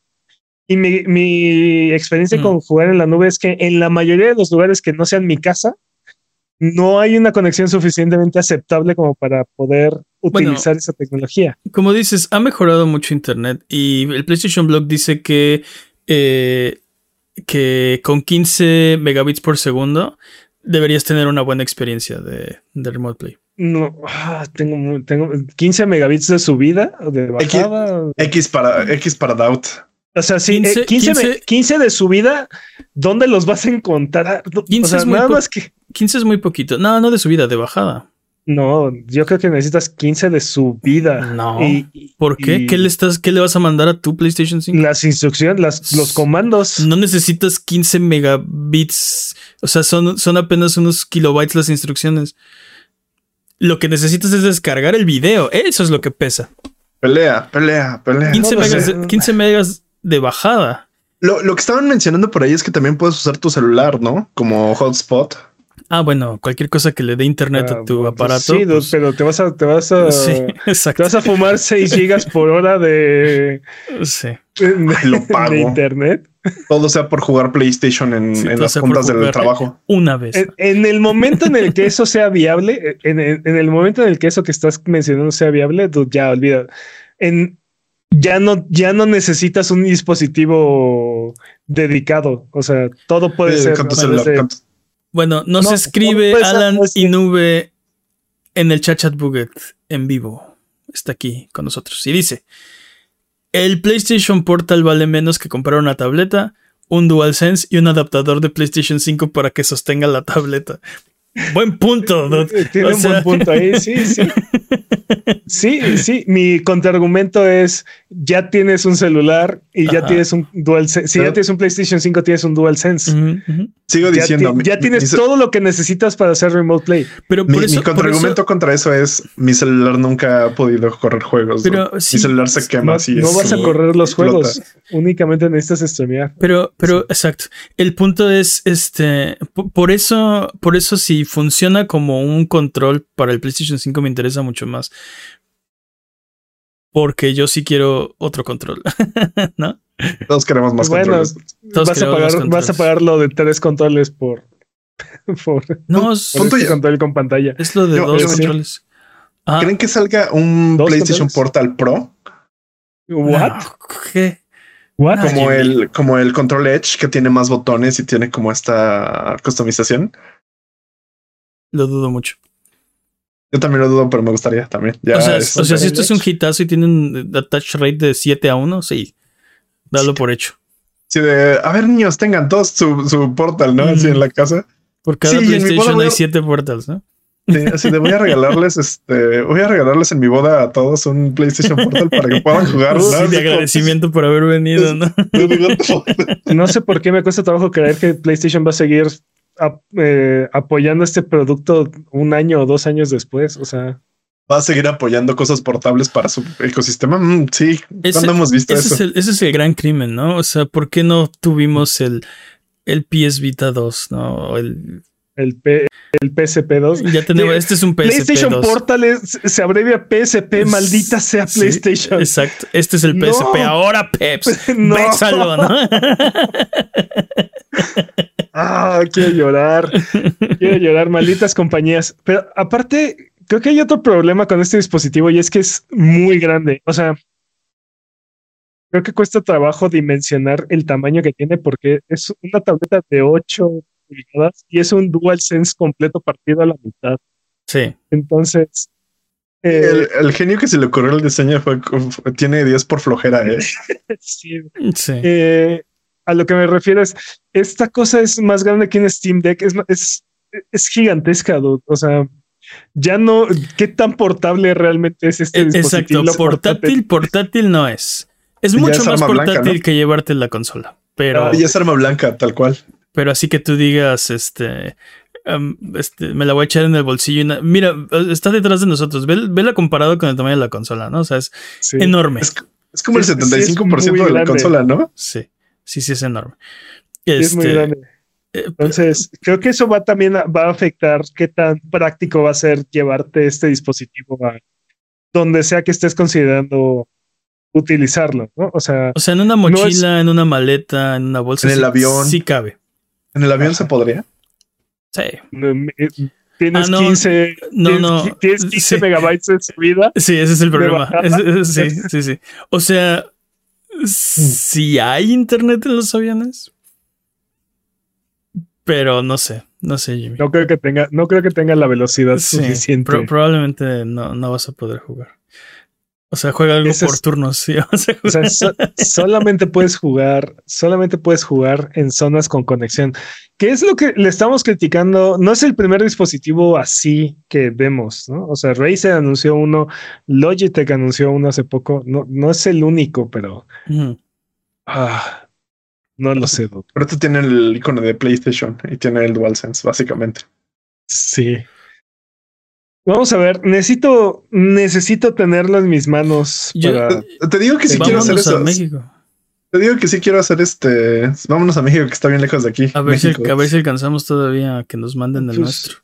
Y mi, mi experiencia
Mm.
con jugar en la nube es que en la mayoría de los lugares que no sean mi casa, no hay una conexión suficientemente aceptable como para poder
Bueno.
utilizar esa tecnología.
Como dices, ha mejorado mucho Internet y el PlayStation Blog dice que, eh, que con 15 megabits por segundo deberías tener una buena experiencia de, de Remote Play.
No, ah, tengo, tengo 15 megabits de subida o de bajada.
X para X para Doubt.
O sea, sí,
15,
15, 15,
15
15 de subida, ¿dónde los vas a encontrar? O
15
sea,
es muy
nada
po-
más que.
15 es muy poquito. No, no de subida, de bajada.
No, yo creo que necesitas 15 de subida.
No.
Y- y-
¿Por qué?
y
¿Qué le estás, qué le vas a mandar a tu PlayStation 5?
Las instrucciones, las, los comandos.
No necesitas 15 megabits. O sea, son, son apenas unos kilobytes las instrucciones. Lo que necesitas es descargar el video. Eso es lo que pesa.
Pelea, pelea, pelea.
15
no
megas,
sé.
de, 15 megas de bajada.
Lo, lo que estaban mencionando por ahí es que también puedes usar tu celular, ¿no? Como hotspot.
Ah, bueno, cualquier cosa que le dé internet
Ah,
a tu
bueno,
aparato.
Sí,
pues,
pero te vas a, te vas a,
sí,
te
exacto.
vas a fumar 6 gigas por hora de,
Sí.
de,
Ay, lo pago.
de internet.
Todo sea por jugar PlayStation en,
Sí,
en las juntas del trabajo.
Una vez.
En, en el momento en el que eso sea viable, en, en- en el momento en el que eso que estás mencionando sea viable, dude, ya olvida. En, ya no, ya no necesitas un dispositivo dedicado. O sea, todo puede
Eh,
ser.
celular,
Bueno, nos
No,
escribe
no ser,
Alan
no es que-
Inube en el chat chat buget en vivo. Está aquí con nosotros y dice: El PlayStation Portal vale menos que comprar una tableta, un DualSense y un adaptador de PlayStation 5 para que sostenga la tableta. Buen punto, dude.
Tiene
O
un
sea-
buen punto ahí, sí, sí. Sí, sí. Mi contraargumento es: ya tienes un celular y ya
Ajá.
tienes un DualSense. Si
Pero-
ya tienes un PlayStation 5, tienes un DualSense.
Ujú.
Sigo
Ya,
diciendo.
ti-
mi-
ya tienes
mi,
todo lo que necesitas para hacer Remote Play.
Pero
Mi,
por
mi
eso,
contraargumento
eso-
contra eso es mi celular nunca ha podido correr juegos.
Pero
¿no?
sí,
mi celular se quema
No,
así.
no
es
vas a correr los juegos. Únicamente necesitas streamear.
Pero, pero, exacto. El punto es, este, po- por eso, por eso si funciona como un control para el PlayStation 5 me interesa mucho más. Porque yo sí quiero otro control, ¿no?
Todos queremos más
Bueno,
controles.
Todos
vas a, pagar,
más
vas a
controles.
pagar lo de tres controles por, por,
No, es,
por este control con pantalla.
es lo de
Yo-
dos
yo
controles. Ah,
¿Creen que salga un
¿Dos
PlayStation
controles?
Portal Pro?
What?
no, ¿Qué?
What?
Como el, como el Control Edge que tiene más botones y tiene como esta customización.
Lo dudo mucho.
Yo también lo dudo, pero me gustaría también. Ya
o sea,
es-
o sea, si esto es un hitazo y tiene un attach rate de 7 a 1, sí. Dalo por hecho.
sí de, a ver, niños, tengan todos su, su Portal, ¿no? Así
Mm.
en la casa.
Por cada
Sí,
PlayStation hay 7 portals, ¿no?
Sí, así de voy a regalarles, este, voy a regalarles en mi boda a todos un PlayStation Portal para que puedan jugar. ¿no?
Sí, de agradecimiento por haber venido, ¿no?
Yo digo, "No".
No sé por qué me cuesta trabajo creer que PlayStation va a seguir ap- eh, apoyando este producto un año o dos años después. O sea,
Va a seguir apoyando cosas portables para su ecosistema. Mm, sí,
Ese-
¿cuándo hemos visto
Ese
eso?
es, el, ese es el gran crimen, ¿no? O sea, ¿por qué no tuvimos el, el PS Vita 2, ¿no? El
el, P, el PSP2.
Ya tenemos, este es un PSP.
PlayStation 2. Portal es, se abrevia PSP, maldita sea sí, PlayStation.
Exacto, este es el PSP. No. Ahora Peps. No. Bésalo, ¿no?
ah, quiero llorar. quiero llorar, malditas compañías. Pero aparte, creo que hay otro problema con este dispositivo y es que es muy grande. O sea, creo que cuesta trabajo dimensionar el tamaño que tiene porque es una tableta de 8 pulgadas y es un DualSense completo partido a la mitad.
Sí.
Entonces.
Eh, el, el, genio que se le ocurrió el diseño fue, tiene 10 por flojera, ¿eh?
sí. sí. Eh, a lo que me refiero es, esta cosa es más grande que un Steam Deck, es, es, es gigantesca, dude. o sea, ya no, ¿qué tan portable realmente es este dispositivo?
Exacto, portátil, portátil no es. Es mucho es más portátil blanca, ¿no? que llevarte la consola. Pero.
Y es arma blanca, tal cual.
Pero así que tú digas, este. Um, este, me la voy a echar en el bolsillo. Una, mira, está detrás de nosotros. Ve, vela comparado con el tamaño de la consola, ¿no? O sea, es sí. enorme.
Es, es, como el 75% sí, de la consola, ¿no?
Sí, sí, sí, es enorme.
Este, es muy grande. Entonces, creo que eso va también a, va a afectar qué tan práctico va a ser llevarte este dispositivo a donde sea que estés considerando utilizarlo, ¿no? O sea,
o sea, en una mochila, no es... en una maleta, en una bolsa.
En el
sí,
avión.
Sí cabe.
¿En el avión Ajá. se podría?
Sí.
Tienes
Ah, no,
15,
no,
tienes,
no,
tienes 15
sí.
megabytes de subida.
Sí, ese es el problema.
bajada.
Es- es- sí, sí, sí. O sea, si hay internet en los aviones, pero no sé, no sé, Jimmy.
No creo que tenga, no creo que tenga la velocidad
Sí,
suficiente.
pro- probablemente no, no vas a poder jugar. O sea, juega algo
Ese
por
es-
turnos. sí, o sea,
O sea, so- solamente puedes jugar, solamente puedes jugar en zonas con conexión. ¿Qué es lo que le estamos criticando? No es el primer dispositivo así que vemos, ¿no? O sea, Razer anunció uno, Logitech anunció uno hace poco. No, no es el único, pero ah, no lo sé.
Pero esto tiene el icono de PlayStation y tiene el DualSense, básicamente.
Sí. Vamos a ver, necesito, necesito tenerlo en mis manos.
Yo-
para-
Te digo que sí quiero hacer
Vámonos a
eso.
México.
Te digo que sí quiero hacer este. Vámonos a México, que está bien lejos de aquí.
A ver, si, a ver si alcanzamos todavía a que nos manden el
Pues,
nuestro.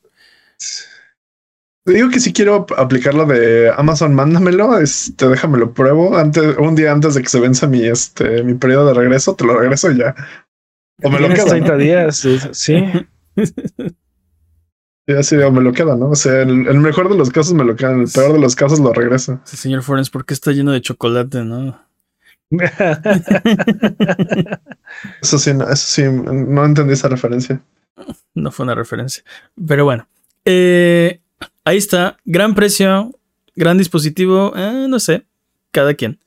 Te digo que sí quiero aplicar lo de Amazon, mándamelo, este, déjamelo pruebo antes, un día antes de que se venza mi, este, mi periodo de regreso, te lo regreso y ya. O me lo quedo,
30
¿no?
días. Sí.
Ya sí, o me lo quedo, ¿no? O sea, el, el mejor de los casos me lo quedan, el peor de los casos lo regreso.
Sí, señor Forens, ¿por qué está lleno de chocolate, no?
Eso sí, no, eso sí, no entendí esa referencia.
No fue una referencia. Pero bueno. Eh, ahí está. Gran precio. Gran dispositivo. eh, no sé. Cada quien.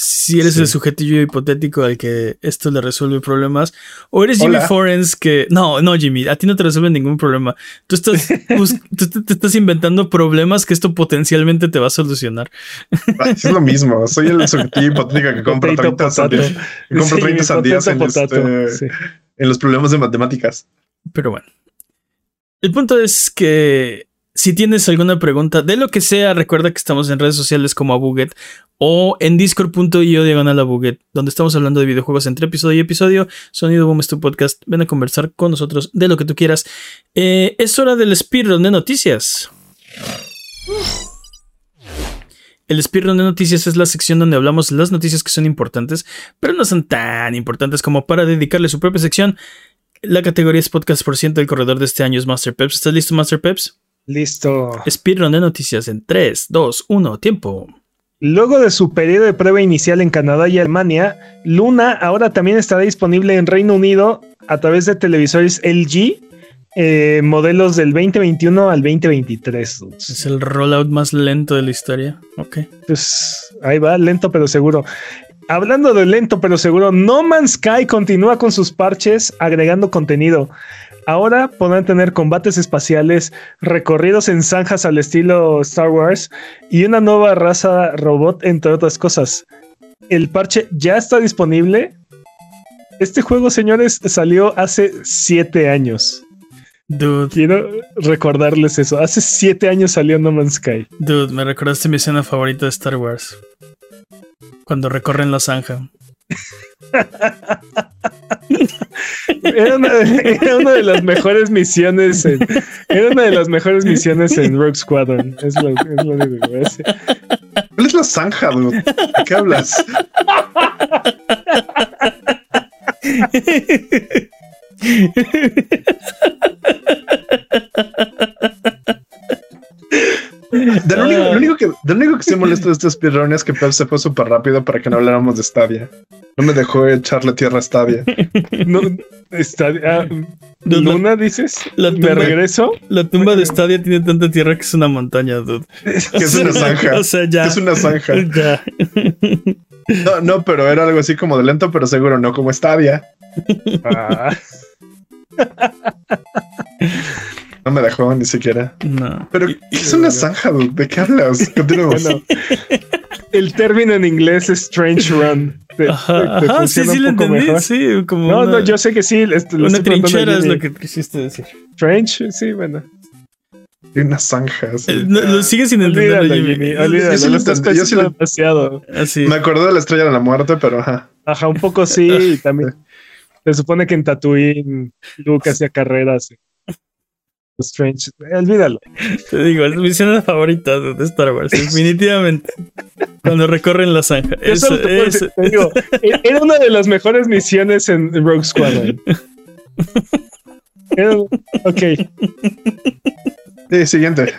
Si eres
Sí.
el sujetillo hipotético al que esto le resuelve problemas. O eres Jimmy. Forens que. No, no, Jimmy. A ti no te resuelve ningún problema. Tú estás, bus- tú te, te estás inventando problemas que esto potencialmente te va a solucionar.
Ay, Es lo mismo, soy el sujetillo hipotético que compra
Potato,
30 sandías, compra
Sí,
30 sandías en,
potato, potato.
este,
Sí.
en los problemas de matemáticas.
Pero bueno. El punto es que si tienes alguna pregunta de lo que sea, recuerda que estamos en redes sociales como Abuget o en discord.io diagonal Abuget, donde estamos hablando de videojuegos entre episodio y episodio. Sonido Boom es tu podcast. Ven a conversar con nosotros de lo que tú quieras. Eh, es hora del speedrun de noticias. El speedrun de noticias es la sección donde hablamos las noticias que son importantes, pero no son tan importantes como para dedicarle su propia sección. La categoría es podcast por ciento. El corredor de este año es Master Peps. ¿Estás listo, Master Peps?
Listo.
Speedrun de noticias en 3, 2, 1, tiempo.
Luego de su periodo de prueba inicial en Canadá y Alemania, Luna ahora también estará disponible en Reino Unido a través de televisores LG, eh, modelos del 2021 al 2023.
Es el rollout más lento de la historia. Ok.
Pues ahí va, lento pero seguro. Hablando de lento pero seguro, No Man's Sky continúa con sus parches agregando contenido. Ahora podrán tener combates espaciales, recorridos en zanjas al estilo Star Wars y una nueva raza robot, entre otras cosas. El parche ya está disponible. Este juego, señores, salió hace siete años.
Dude,
Quiero recordarles eso. Hace siete años salió No Man's Sky.
dude, me recordaste mi escena favorita de Star Wars. Cuando recorren la zanja.
Era una, era una de las mejores misiones en, era una de las mejores misiones en Rogue Squadron. Es lo, es lo único que voy a decir.
¿Cuál es la zanja, dude? ¿De qué hablas? De lo, único, lo único que, de lo único que se molesta de este speedrun es que Pep se fue súper rápido para que no habláramos de Stadia. No me dejó echarle tierra a Stadia.
No, ah,
la-
Luna, dices,
la
de
tumba-
regreso.
La tumba de Stadia tiene tanta tierra que es una montaña, dude.
Que es una zanja.
O sea, ya.
Que es una zanja.
Ya.
No, no, pero era algo así como de lento, pero seguro, no como Stadia.
Ah,
No me dejó ni siquiera.
No.
Pero, ¿qué es una zanja, dude? ¿De qué hablas? Continuemos.
bueno, el término en inglés es Strange Run. Te-
Ajá,
te- te
ajá, sí, sí lo entendí.
mejor.
Sí, como.
No,
una,
no, yo sé que sí. este, lo
una trinchera es lo que quisiste decir.
Strange, sí, bueno.
Y una zanja. sí.
Eh, no, lo sigue sin entender,
Olvídalo,
Jimmy.
Jimmy, olvídalo.
Yo sí
lo estás
entendí, yo sí
pensando
lo-
demasiado.
Así.
Me acordé de la estrella de la muerte, pero ajá.
Ajá, un poco sí. y también se supone que en Tatooine Luke hacía carreras. Strange. Olvídalo.
Te digo, es mi escena favorita de Star Wars, definitivamente. Cuando recorren la zanja. Eso,
decir- te digo, e- era una de las mejores misiones en Rogue Squadron. Era- ok.
Sí, siguiente.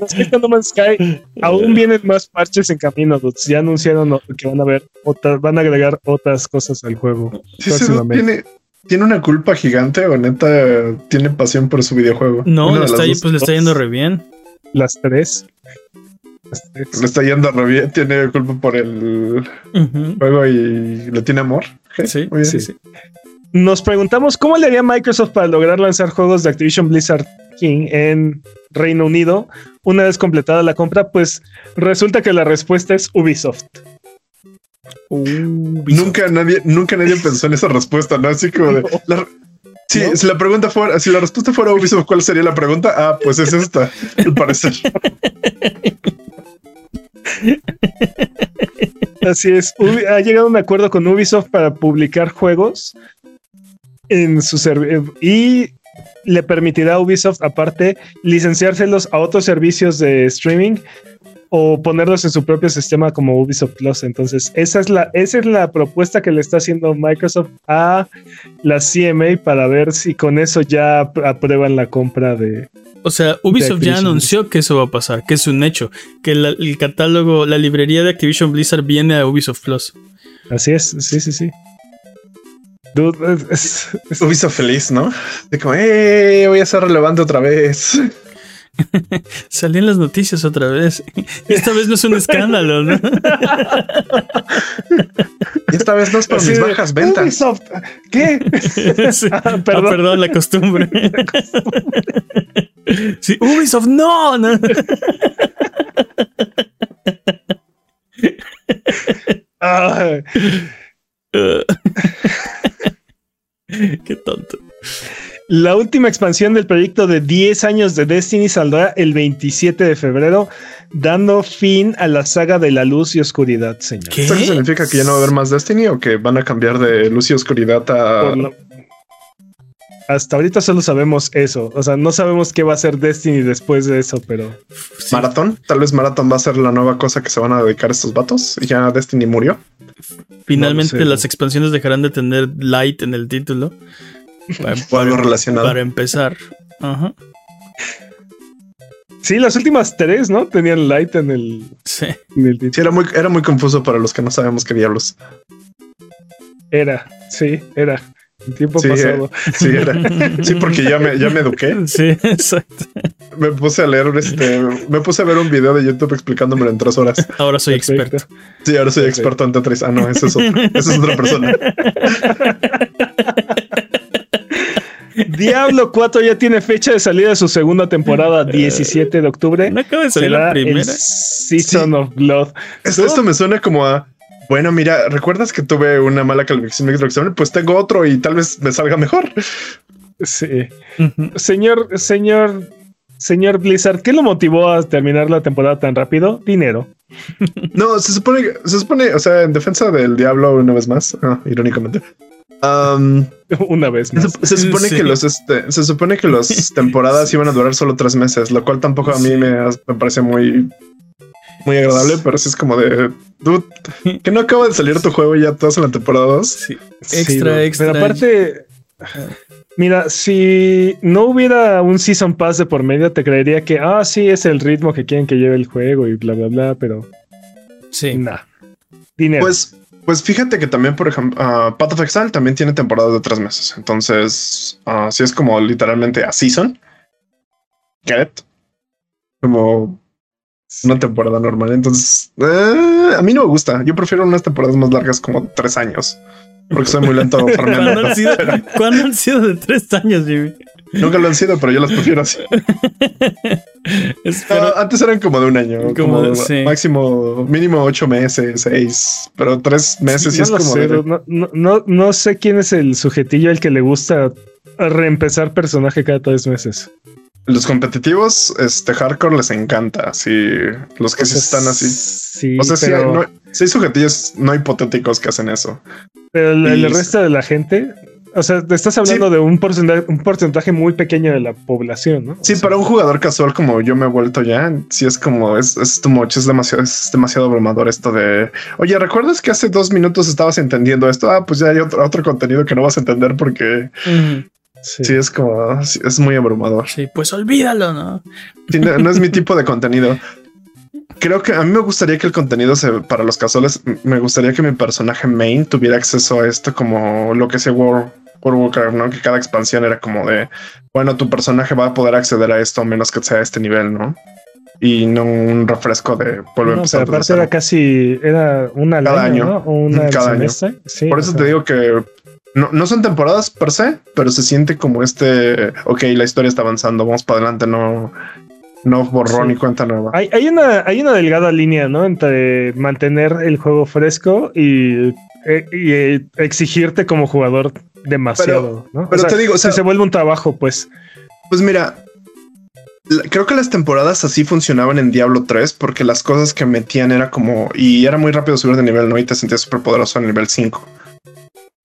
Respecto a No Man's Sky, aún vienen más parches en camino, dudes. Ya anunciaron que van a ver otras, van a agregar otras cosas al juego.
Sí, se
próximamente.
tiene, tiene una culpa gigante o neta tiene pasión por su videojuego.
No, le está, pues le está yendo re bien.
Las tres. Las tres.
Le está yendo re bien, tiene culpa por el juego y le tiene amor.
Sí,
muy bien.
sí, sí.
Nos preguntamos cómo le haría Microsoft para lograr lanzar juegos de Activision Blizzard King en Reino Unido una vez completada la compra. Pues resulta que la respuesta es Ubisoft.
Nunca nadie, nunca nadie pensó en esa respuesta, ¿no? Así como de. la- Sí,
¿No?
si la pregunta fuera, si la respuesta fuera Ubisoft, ¿cuál sería la pregunta? Ah, pues es esta, al parecer.
Así es. Ubi- ha llegado a un acuerdo con Ubisoft para publicar juegos en su servidor y le permitirá a Ubisoft, aparte, licenciárselos a otros servicios de streaming o ponerlos en su propio sistema como Ubisoft Plus. Entonces, esa es la, esa es la propuesta que le está haciendo Microsoft a la CMA para ver si con eso ya ap- aprueban la compra de.
O sea, Ubisoft ya anunció que eso va a pasar, que es un hecho, que la- el catálogo, la librería de Activision Blizzard viene a Ubisoft Plus.
Así es, sí, sí, sí. Dude, es- es-
Ubisoft feliz, ¿no? De como, ¡eh! Voy a ser relevante otra vez.
Salí en las noticias otra vez. Esta vez no es un escándalo, ¿no?
Esta vez no es por
así
mis
de,
bajas ventas.
Ubisoft, ¿qué?
Sí.
Ah,
Ah, perdón. la costumbre. Sí, Ubisoft, no, no.
Ah,
Qué tonto.
La última expansión del proyecto de 10 años de Destiny saldrá el 27 de febrero, dando fin a la saga de la luz y oscuridad, señor.
¿Qué?
¿Esto qué significa que ya no va a haber más Destiny o que van a cambiar de luz y oscuridad a.
Lo- Hasta ahorita solo sabemos eso. O sea, no sabemos qué va a ser Destiny después de eso, pero
Sí,
Maratón? Tal vez Maratón va a ser la nueva cosa que se van a dedicar estos vatos. Y ya Destiny murió.
finalmente
no lo sé.
las expansiones dejarán de tener light en el título. Para,
O algo relacionado.
para empezar. Ajá.
sí, las últimas tres, ¿no? Tenían light en el,
Sí.
en el.
Sí, era muy, era muy confuso para los que no sabemos qué diablos.
Era, sí, era. En tiempo
Sí,
pasado.
Sí, era. Sí, porque ya me, ya me eduqué.
Sí, exacto.
Me puse a leer este. Me puse a ver un video de YouTube explicándomelo en tres horas.
Ahora soy
Perfecto.
experto.
Sí, ahora soy experto en Tetris. Ah, no, ese es otro. Esa es otra persona.
Diablo 4 ya tiene fecha de salida de su segunda temporada, 17 de octubre.
No acaba de salir
Será
la primera.
Season of Blood.
Esto, esto me suena como a. Bueno, mira, ¿recuerdas que tuve una mala calificación examen? Pues tengo otro y tal vez me salga mejor.
Sí. Señor, señor, señor Blizzard, ¿qué lo motivó a terminar la temporada tan rápido? Dinero.
No, se supone, que- se supone, o sea, en defensa del diablo una vez más, ah, irónicamente. Um,
Una vez
se,
más.
se supone
Sí.
que los este, se supone que las temporadas iban a durar solo tres meses, lo cual tampoco a mí
Sí.
me, me parece muy muy agradable, pero sí es como de dude, que no acaba de salir tu juego y ya estás en la temporada 2.
Sí.
Sí,
Extra,
¿no?
extra.
Pero aparte, mira, si no hubiera un Season Pass de por medio, te creería que, ah, sí, es el ritmo que quieren que lleve el juego y bla, bla, bla, pero
Sí.
nah. Dinero.
Pues pues fíjate que también, por ejemplo, uh, Path of Exile también tiene temporadas de tres meses. Entonces, ah, sí es como literalmente a season. Get it? Como una temporada normal. Entonces, eh, a mí no me gusta. Yo prefiero unas temporadas más largas como tres años. Porque soy muy lento
¿Cuándo han, sido, ¿Cuándo han sido de tres años, Jimmy?
Nunca lo han sido, pero yo las prefiero así.
Espero-
No, antes eran como de un año,
Como
como,
de- sí.
máximo, mínimo ocho meses, seis, pero tres meses sí,
no
es como
sé,
de-
no, no, no, sé quién es el sujetillo al que le gusta reempezar personaje cada tres meses.
Los competitivos, este hardcore les encanta. Sí, los que
O
sí están así.
Sí,
o sea, sí,
pero,
hay, no, sí hay sujetillos no hipotéticos que hacen eso.
pero el, el
y-
resto de la gente, o sea, te estás hablando de un porcentaje, un porcentaje muy pequeño de la población, ¿no?
Sí,
O sea,
para un jugador casual como yo me he vuelto ya, sí es como es, es too much, es demasiado, es demasiado abrumador esto de oye, ¿recuerdas que hace dos minutos estabas entendiendo esto? Ah, pues ya hay otro, otro contenido que no vas a entender porque
Ujú.
sí.
sí es como es muy abrumador.
Sí, pues olvídalo, ¿no?
Sí, no, no es mi tipo de contenido. Creo que a mí me gustaría que el contenido se, para los casuales, me gustaría que mi personaje main tuviera acceso a esto como lo que es World, Of Warcraft, ¿no? Que cada expansión era como de, bueno, tu personaje va a poder acceder a esto a menos que sea a este nivel, ¿no? Y no un refresco de vuelve a
No,
desde
aparte era casi, era una
Cada
año,
año.
¿no? O una al
Cada año.
Sí,
Por eso
sea,
te digo que no, no son temporadas per se, pero se siente como este, ok, la historia está avanzando, vamos para adelante, no, no borrón
Sí.
y cuenta nueva.
Hay, hay una, hay una delgada línea, ¿no? Entre mantener el juego fresco y, eh, y, eh, exigirte como jugador demasiado, ¿no?
pero te digo, o sea-
si se vuelve un trabajo, pues.
Pues mira, la- creo que las temporadas así funcionaban en Diablo 3 porque las cosas que metían era como, y era muy rápido subir de nivel, ¿no? Y te sentías súper poderoso en nivel 5.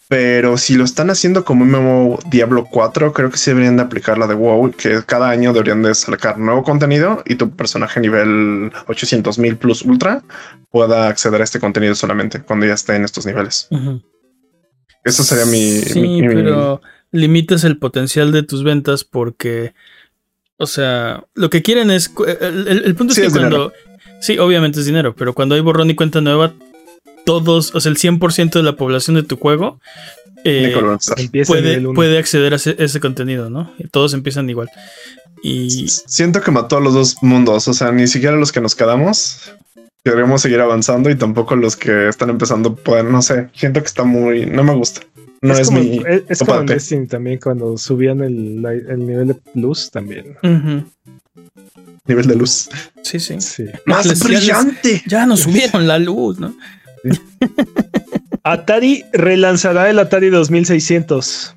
Pero si lo están haciendo como MMO Diablo 4, creo que sí deberían de aplicar la de WoW, que cada año deberían de sacar nuevo contenido y tu personaje nivel 800 mil plus ultra pueda acceder a este contenido solamente cuando ya esté en estos niveles. Eso sería mi...
Sí,
mi- mi-
pero limitas el potencial de tus ventas porque, o sea, lo que quieren es. cu- El, el- el punto
Sí,
es
es
que cuando. Sí, obviamente es dinero, pero cuando hay borrón y cuenta nueva, todos, o sea, el 100% de la población de tu juego eh, puede, puede acceder a ese, ese contenido, ¿no? Todos empiezan igual. Y
Siento que mató a los dos mundos, o sea, ni siquiera los que nos quedamos queremos seguir avanzando y tampoco los que están empezando pueden, no sé, siento que está muy, no me gusta. No es,
como,
mi
es, es como en. Destiny también, cuando subían el, el nivel de plus también.
Nivel de luz.
sí, sí.
Sí.
Más
Les- ya les-
brillante.
Ya nos subieron la luz, ¿no?
Atari relanzará el Atari 2600.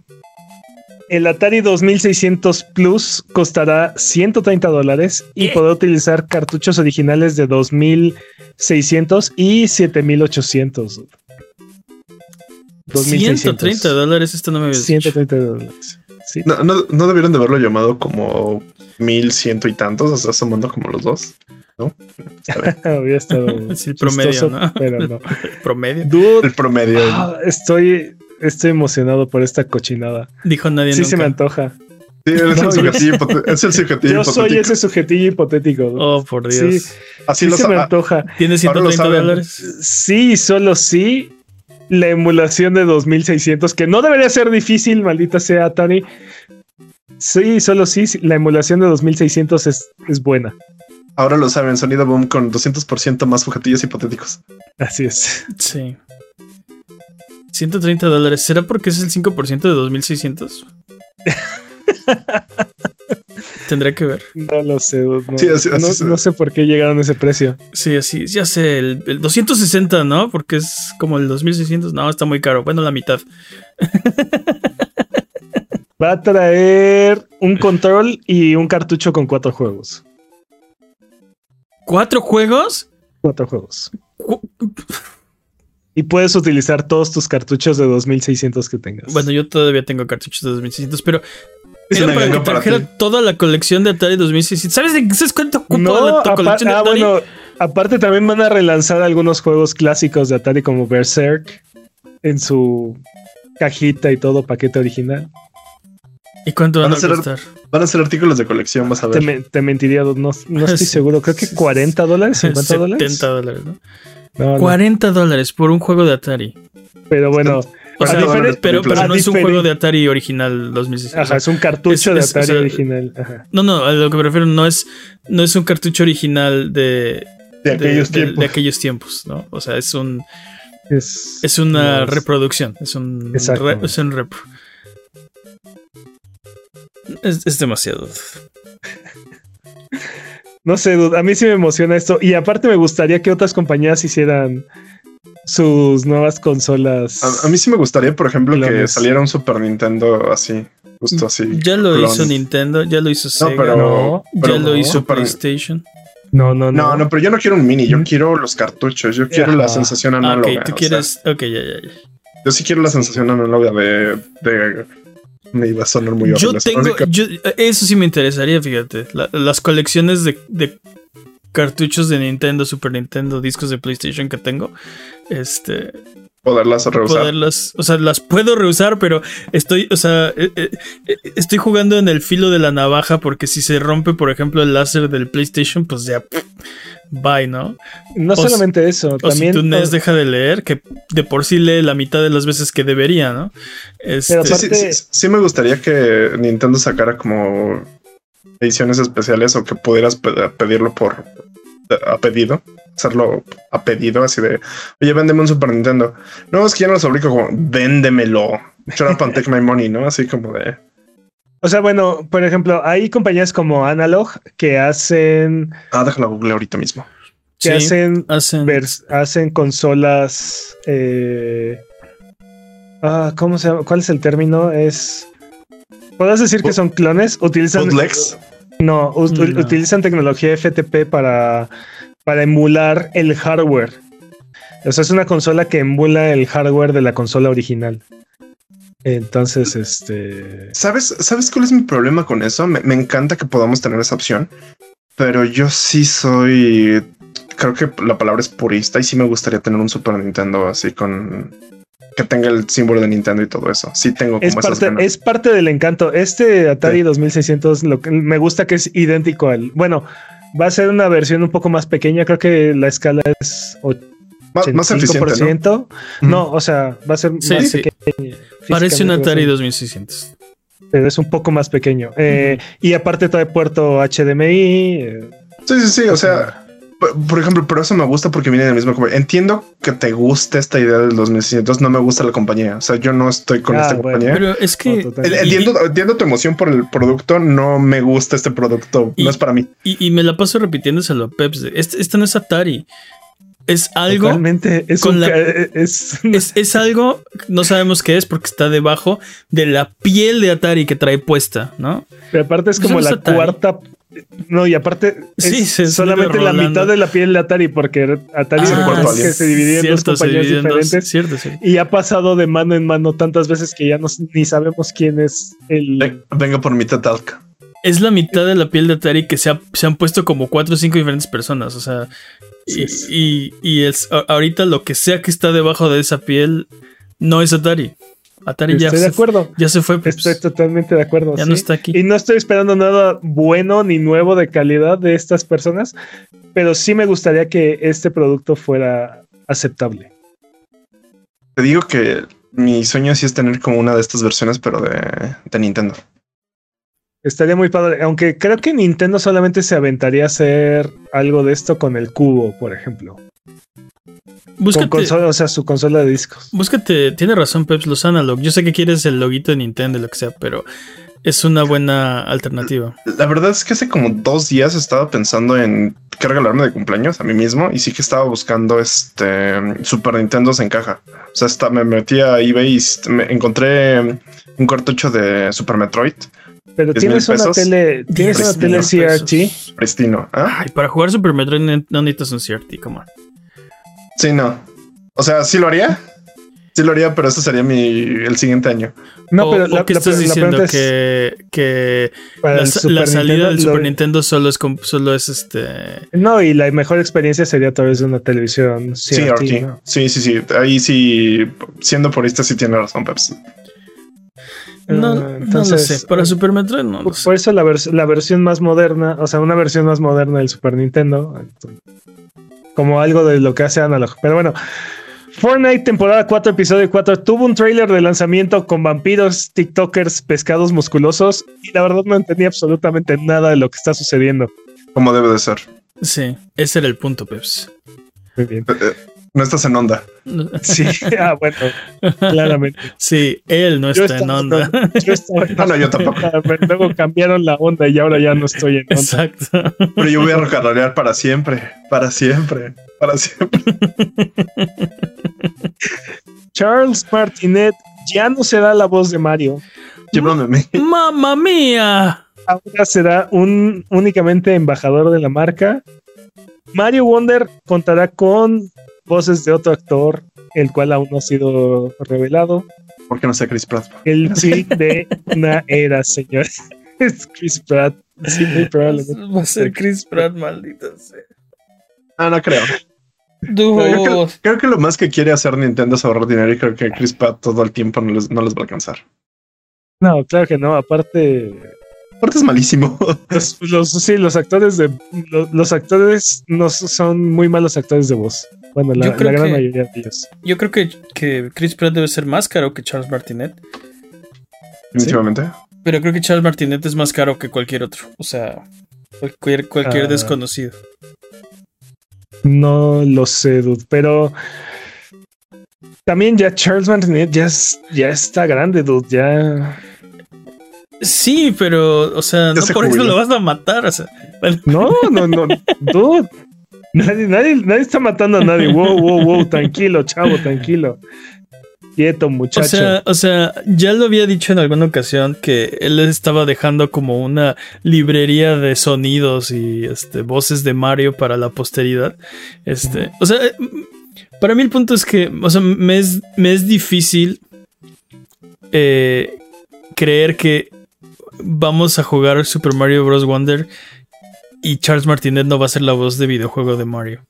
El Atari 2600 Plus costará 130 dólares y podrá utilizar cartuchos originales de 2600 y 7800.
130 dólares, esto no me había dicho.
130 dólares. Sí.
No, no, no debieron de haberlo llamado como mil ciento y tantos, o sea, sumando como los dos. ¿no?
Había estado
Es el promedio,
chistoso,
¿no?
pero no.
Promedio.
Dude,
El promedio.
ah, estoy, estoy emocionado por esta cochinada.
Dijo nadie
Sí
nunca.
se me antoja.
Sí, es,
No,
el sujetillo hipote- es el sujetillo
Yo soy
hipotético.
ese sujetillo hipotético.
Oh, por Dios.
Sí.
Así
Sí
lo
se me antoja.
¿Tiene
Ahora lo
130
saben.
dólares?
Sí, solo sí. La emulación de 2600, que no debería ser difícil, maldita sea Atari. Sí, solo sí, sí, la emulación de 2600 es, es buena.
Ahora lo saben, sonido boom con 200% más sujetillos hipotéticos.
Así es.
Sí. 130 dólares. ¿Será porque es el 5% de 2600? Tendrá que ver.
No lo sé. No,
Sí, así- así
no-
se-
no sé por qué llegaron a ese precio.
Sí, así. Ya sé. El, el 260, ¿no? Porque es como el 2600. No, está muy caro. Bueno, la mitad.
Va a traer un control y un cartucho con cuatro juegos.
¿Cuatro juegos?
Cuatro juegos.
Cu-
Y puedes utilizar todos tus cartuchos de 2600 que tengas.
Bueno, yo todavía tengo cartuchos de 2600, pero
Es
era para que
para
trajera toda la colección de Atari 2600. ¿Sabes, de- ¿sabes cuánto ocupa
no,
la colección de
ah,
Atari?
bueno, aparte también van a relanzar algunos juegos clásicos de Atari como Berserk en su cajita y todo paquete original.
¿Y cuánto van
Van
a
a ser-
costar?
Van a ser artículos de colección, vas a
Te,
ver.
me- te mentiría, no, no estoy seguro. Creo que 40 dólares, 50 dólares.
70 dólares, ¿no?
No, no.
40 dólares por un juego de Atari.
Pero bueno,
O sea, pero, pero
a
no es un juego de Atari original 2600.
ajá, es un cartucho
Es-
de
es-
Atari
o sea,
original. Ajá.
No, no, a lo que me refiero no es, no es un cartucho original de,
De
de-
aquellos
de- de
tiempos.
aquellos tiempos, ¿no? O sea, es un
Es,
es una reproducción, es un re- es un repro. Es, es demasiado.
No sé, dude, a mí sí me emociona esto. Y aparte me gustaría que otras compañías hicieran sus nuevas consolas.
A, a mí sí me gustaría, por ejemplo, que saliera un Super Nintendo así, justo así.
Ya lo
clon.
hizo Nintendo, ya lo hizo
No,
Sega,
pero,
No,
ya
pero
lo hizo
Super-
PlayStation.
No, no, no.
No, no, pero yo no quiero un mini, yo quiero los cartuchos, yo quiero la sensación
Ah,
análoga.
ok, tú
o sea,
quieres. Ok, ya, ya, ya.
yo sí quiero la sensación análoga de, de- me iba a sonar muy
Yo tengo. Yo- eso sí me interesaría, fíjate. La- las colecciones de, de cartuchos de Nintendo, Super Nintendo, discos de PlayStation que tengo. Este.
poderlas reusar.
poderlas, o sea, las puedo reusar, pero estoy, o sea, eh, eh, eh, estoy jugando en el filo de la navaja porque si se rompe, por ejemplo, el láser del PlayStation, pues ya, pff, bye, ¿no?
No
o
solamente eso,
O
también.
si tu NES deja de leer, que de por sí lee la mitad de las veces que debería, ¿no? Este,
Pero
Sí, sí,
aparte-
sí, sí me gustaría que Nintendo sacara como ediciones especiales o que pudieras pe- pedirlo por a pedido, hacerlo a pedido, así de oye, véndeme un Super Nintendo. No, es que ya no lo fabrico como véndemelo. Shut up and take my money, ¿no? Así como de
O sea, bueno, por ejemplo, hay compañías como Analog que hacen.
ah, déjalo google ahorita mismo.
que
sí,
hacen
hacen-
vers- hacen consolas. eh, ah, ¿Cómo se llama? ¿Cuál es el término? Es. ¿Podrás decir que son clones? Utilizan.
Bootlegs.
No, u-
No.
utilizan tecnología FTP para, para emular el hardware. O sea, es una consola que emula el hardware de la consola original. Entonces, este.
¿Sabes, ¿Sabes cuál es mi problema con eso? Me, me encanta que podamos tener esa opción, pero yo sí soy, creo que la palabra es purista y sí me gustaría tener un Super Nintendo así con que tenga el símbolo de Nintendo y todo eso. Sí tengo como
Es
esas
parte,
ganas.
es parte del encanto. Este Atari
Sí.
2600 lo que me gusta que es idéntico al. Bueno, va a ser una versión un poco más pequeña. Creo que la escala es
más, más eficiente, ¿no?
85%. No, o sea, va a ser
Sí,
más
sí.
pequeña.
Parece un Atari
ser-
2600.
pero es un poco más pequeño. Eh, Y aparte trae puerto HDMI. eh,
Sí, sí, sí. O sea, por, por ejemplo, pero eso me gusta porque viene del mismo compañía. Entiendo que te guste esta idea del 2600. No me gusta la compañía. O sea, yo no estoy con
Ah,
esta
bueno.
compañía.
Pero es que.
No,
Entiendo, entiendo tu emoción por el producto. No me gusta este producto.
Y-
no es para mí.
Y, y me la paso repitiéndoselo a Peps. de, Este, este no es Atari. Es algo.
Totalmente. Es,
con
un
la-
ca- eh, es-
Es, es algo, no sabemos qué es porque está debajo de la piel de Atari que trae puesta, ¿no?
pero aparte es
Eso
como
no
la
Atari.
cuarta. No, y aparte
Sí,
es solamente la mitad de la piel de Atari, porque Atari
Ah,
que se dividía en dos compañías diferentes.
Cierto, sí.
Y ha pasado de mano en mano tantas veces que ya no, ni sabemos quién es el.
Ven- Venga por mi Talk.
Es la mitad de la piel de Atari que se, ha- se han puesto como cuatro o cinco diferentes personas. O sea, y,
Sí.
y- y es, ahorita lo que sea que está debajo de esa piel no es Atari. Atari ya
Estoy de
se,
acuerdo.
ya se fue. Peps.
Estoy totalmente de acuerdo.
ya
sí.
no está aquí.
Y no estoy esperando nada bueno ni nuevo de calidad de estas personas, pero sí me gustaría que este producto fuera aceptable.
Te digo que mi sueño sí es tener como una de estas versiones, pero de, de Nintendo.
Estaría muy padre, aunque creo que Nintendo solamente se aventaría a hacer algo de esto con el cubo, por ejemplo. Con
Búscate,
consola, o sea, su consola de discos.
búscate, tiene razón Peps, los analog. Yo sé que quieres el loguito de Nintendo, lo que sea, pero es una buena alternativa.
La verdad es que hace como dos días estaba pensando en qué regalarme de cumpleaños a mí mismo y sí que estaba buscando este Super Nintendo en caja. O sea, hasta me metí a eBay y me encontré un cartucho de Super Metroid
Pero
10,000
tienes una
pesos.
tele, tienes una
10,000
tele
pesos.
CRT.
pristino. ¿Ah?
Ay, para jugar Super Metroid no necesitas un CRT, como.
Sí, no. O sea, sí lo haría. Sí lo haría, pero eso sería mi el siguiente año.
No, pero la, ¿qué estás diciendo que, que la, salida del Super Nintendo solo es solo es este.
No, y la mejor experiencia sería a través de una televisión.
Sí, sí, sí, sí. Ahí sí, siendo por esta sí tiene razón, Pepsi.
No, no lo sé. Para Super Metroid no.
Lo sé. Por eso la, la versión más moderna, o sea, una versión más moderna del Super Nintendo, como algo de lo que hace Analog. Pero bueno, Fortnite temporada 4, episodio 4, tuvo un trailer de lanzamiento con vampiros, TikTokers, pescados musculosos y la verdad no entendí absolutamente nada de lo que está sucediendo.
Como debe de ser.
Sí, ese era el punto, Peps.
Muy bien.
No estás en onda.
Sí, ah, bueno, claramente.
Sí, él no está en onda.
Yo estaba, no, no, yo tampoco.
Luego cambiaron la onda y ahora ya no estoy en onda.
Exacto.
Pero yo voy a rocarolear para siempre, para siempre, para siempre.
Charles Martinet ya no será la voz de Mario.
Llévame.
¡Mamma mía!
Ahora será un únicamente embajador de la marca. Mario Wonder contará con voces de otro actor, el cual aún no ha sido revelado.
¿Por qué no sea Chris Pratt?
El sí de una era, señor. Es Chris Pratt. Sí, muy probablemente.
Va a ser Chris Pratt, maldito sea.
Ah, no creo. creo, que, lo más que quiere hacer Nintendo es ahorrar dinero y creo que Chris Pratt todo el tiempo no les, no les va a alcanzar.
No, claro que no. Aparte,
Aparte es malísimo.
Los, sí, los actores de los, actores no son muy malos actores de voz. Bueno, la, gran mayoría de ellos.
Yo creo que, que, Chris Pratt debe ser más caro que Charles Martinet.
Definitivamente.
Pero creo que Charles Martinet es más caro que cualquier otro. O sea, cualquier, cualquier ah. desconocido.
No lo sé, dude, pero también ya Charles Martinet ya, ya está grande, dude. Ya
Sí, pero, o sea, no por eso lo vas a matar. O sea,
No, no, no. Dude. Nadie, nadie, nadie está matando a nadie. Wow, wow, wow. Tranquilo, chavo, tranquilo. Quieto, muchacho.
O sea, o sea, ya lo había dicho en alguna ocasión que él estaba dejando como una librería de sonidos y este, voces de Mario para la posteridad. Este, o sea, para mí el punto es que, o sea, me es, me es difícil eh, creer que vamos a jugar Super Mario Bros. Wonder y Charles Martinet no va a ser la voz de videojuego de Mario.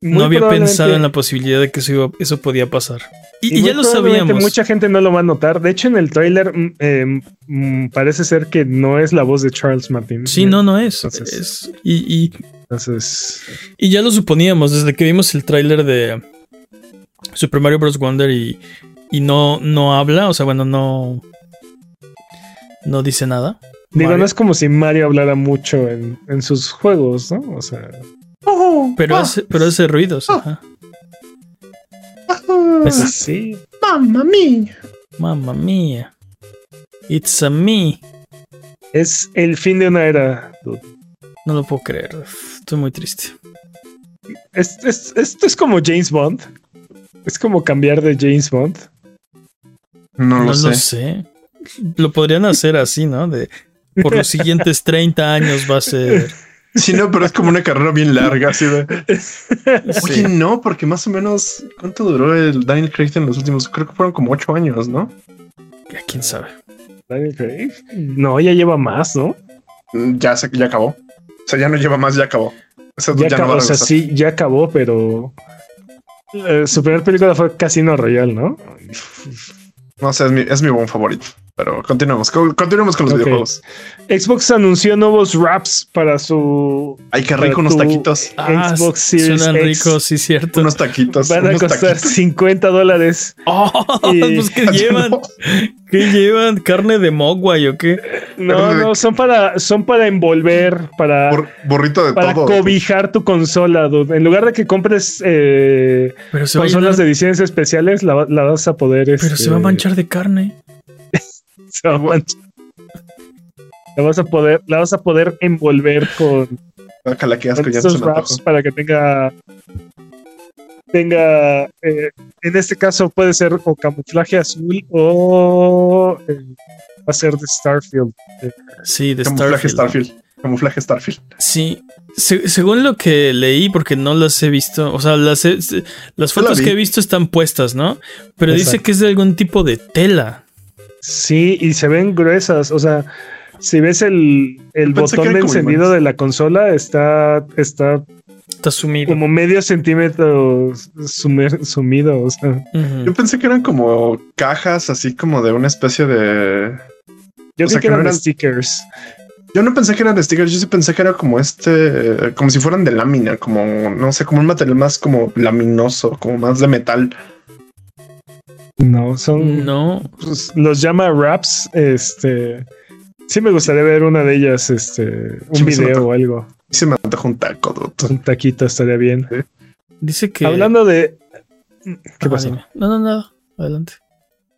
no había pensado en la posibilidad de que eso, podía pasar. Y, ya lo sabíamos.
Mucha gente no lo va a notar. De hecho, en el tráiler mm, em, mm, parece ser que no es la voz de Charles Martinet.
Sí, no, no es. y, y ya lo suponíamos desde que vimos el tráiler de Super Mario Bros. Wonder y, y no, no habla. O sea, bueno, no, no dice nada.
Digo, no es como si Mario hablara mucho en, sus juegos, ¿no? O sea.
pero, hace, pero hace ruidos. Ajá.
Pues sí.
Mamma mía.
Mamma mía. It's a me.
Es el fin de una era.
No lo puedo creer. Estoy muy triste.
esto es como James Bond. Es como cambiar de James Bond.
No,
no
lo, sé.
lo sé lo podrían hacer así, ¿no? De por los siguientes 30 años va a ser.
Sí, no, pero es como una carrera bien larga, así de. Oye, no, porque más o menos. ¿Cuánto duró el Daniel Craig en los últimos? Creo que fueron como 8 años, ¿no?
¿Quién sabe?
Daniel Craig. No, ya lleva más, ¿no?
Ya, se, ya acabó. O sea, ya no lleva más, ya acabó.
O ya, acabó, o sea, sí, ya acabó, pero. Eh, su primera película fue Casino Royale, ¿no?
No sé, es mi, es mi buen favorito. Pero continuemos, continuemos con los videojuegos.
Xbox anunció nuevos wraps para su.
Ay, qué rico unos taquitos.
Ah, Xbox Series suenan ricos, sí, cierto.
Unos taquitos.
Van a costar 50 dólares.
Oh, pues ¿qué llevan? ¿Qué llevan? ¿Carne de mogwai o qué?
No, no, son para, son para envolver, para.
burrito de
para cobijar tu consola, dude. En lugar de que compres eh, consolas de ediciones especiales, la, vas a poder.
Pero se va a este, manchar de carne.
La vas a poder, la vas a poder envolver con,
Ojalá que con
esos wraps para que tenga tenga eh, en este caso puede ser o camuflaje azul o eh, va a ser de Starfield.
Sí, de
camuflaje Starfield. camuflaje Starfield.
Sí, se- según lo que leí, porque no las he visto, o sea, las, he- se- las
la
fotos que he visto están puestas, ¿no? Pero dice que es de algún tipo de tela.
Sí, y se ven gruesas. O sea, si ves el, el botón de
eran
encendido de la consola, está, está
Está sumido.
como medio centímetro sumer- sumido. O sea.
Yo pensé que eran como cajas, así como de una especie de.
yo
O sea,
que
que no
eran
eran-
stickers.
Yo no pensé que eran de stickers, yo sí pensé que era como este, como si fueran de lámina, como no sé, como un material más como laminoso, como más de metal.
No, son.
No,
pues, los llama wraps. Este. Sí, me gustaría ver una de ellas, este, un
Sí,
video o algo.
Y se me antoja un taco, dude.
Un taquito estaría bien.
dice que.
Hablando de. ¿Qué pasó?
dime. No, no, nada. Adelante.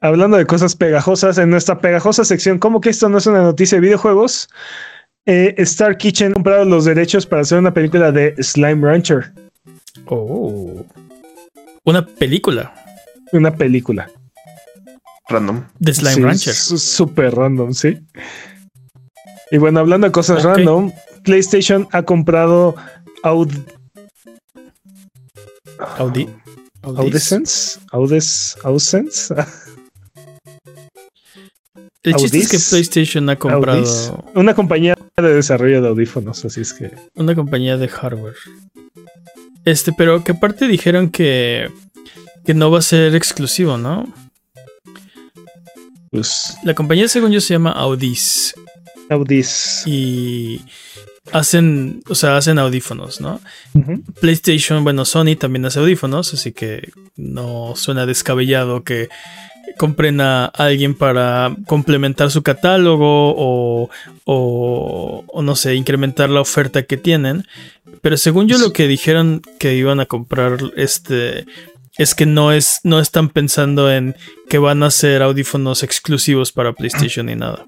Hablando de cosas pegajosas, en nuestra pegajosa sección, ¿cómo que esto no es una noticia de videojuegos? Eh, Star Kitchen ha comprado los derechos para hacer una película de Slime Rancher.
Oh. Una película
Una película.
Random.
de Slime
Sí,
Rancher.
Súper random, sí. Y bueno, hablando de cosas random, PlayStation ha comprado Aud
Audi. Audis.
Audisense. Audes, Ausense.
El chiste es que
Audis.
PlayStation ha comprado
Audis. Una compañía de desarrollo de audífonos, así es que.
una compañía de hardware. Este, pero que aparte dijeron que, que no va a ser exclusivo, ¿no?
Pues,
La compañía, según yo, se llama Audis.
Audis.
Y hacen, o sea, hacen audífonos, ¿no? PlayStation, bueno, Sony también hace audífonos, así que no suena descabellado que compren a alguien para complementar su catálogo o, o, o no sé, incrementar la oferta que tienen. Pero según yo lo que dijeron que iban a comprar este es que no es no están pensando en que van a ser audífonos exclusivos para PlayStation ni nada.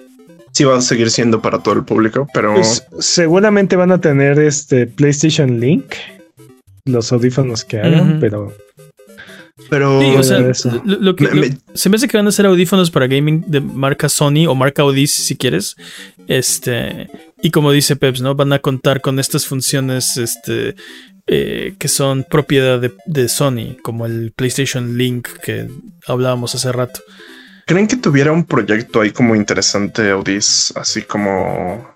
Sí va a seguir siendo para todo el público, pero
Pues, seguramente van a tener este PlayStation Link, los audífonos que hagan, pero
pero
Sí, o sea, lo- lo que-
Me-
lo-
me-
se me hace que van a ser audífonos para gaming de marca Sony o marca Audis si quieres. Este, y como dice Peps, ¿no? Van a contar con estas funciones este, eh, que son propiedad de, de Sony, como el PlayStation Link que hablábamos hace rato.
¿creen que tuviera un proyecto ahí como interesante Audis, así como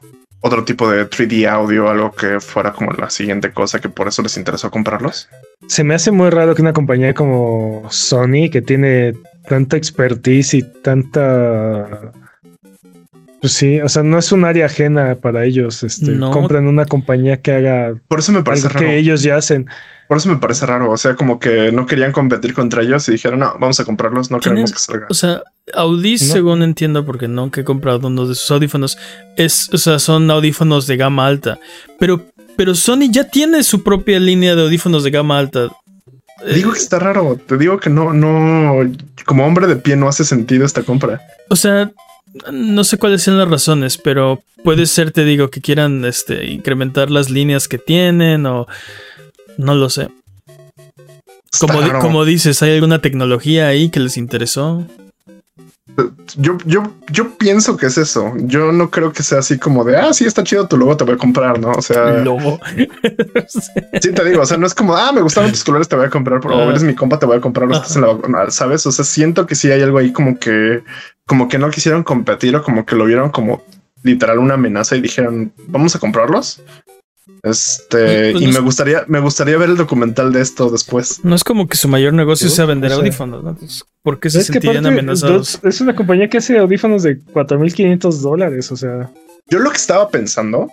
otro tipo de 3D audio, algo que fuera como la siguiente cosa que por eso les interesó comprarlos?
se me hace muy raro que una compañía como Sony, que tiene tanta expertise y tanta... Pues sí, o sea, no es un área ajena para ellos. Este,
No.
Compran una compañía que haga
Por eso me parece
algo
raro.
que ellos ya hacen.
Por eso me parece raro. O sea, como que no querían competir contra ellos y dijeron, no, vamos a comprarlos, no queremos que salga.
O sea, Audis,
No.
según entiendo, porque nunca he comprado uno de sus audífonos, es, o sea, son audífonos de gama alta. Pero, pero Sony ya tiene su propia línea de audífonos de gama alta.
Te digo que está raro. Te digo que no, no, como hombre de pie no hace sentido esta compra.
O sea, no sé cuáles sean las razones, pero puede ser, te digo, que quieran este, incrementar las líneas que tienen o no lo sé. Como, di- como dices, ¿hay alguna tecnología ahí que les interesó?
Yo, yo, yo pienso que es eso. Yo no creo que sea así como de, ah, sí, está chido tu logo, te voy a comprar, ¿no? O sea,
Logo.
sí te digo, o sea, no es como, ah, me gustaron tus colores, te voy a comprar, pero
Ah.
eres mi compa, te voy a comprar, los estás en la vacuna, ¿sabes? O sea, siento que sí hay algo ahí como que, como que no quisieron competir o como que lo vieron como literal una amenaza y dijeron, vamos a comprarlos. Este,
Pues
y
no
me gustaría, me gustaría ver el documental de esto después.
No es como que su mayor negocio sea vender
o sea,
audífonos, ¿no? ¿Por qué se
Es que
sentirían amenazados?
dos- es una compañía que hace audífonos de 4.500 dólares, o sea...
Yo lo que estaba pensando,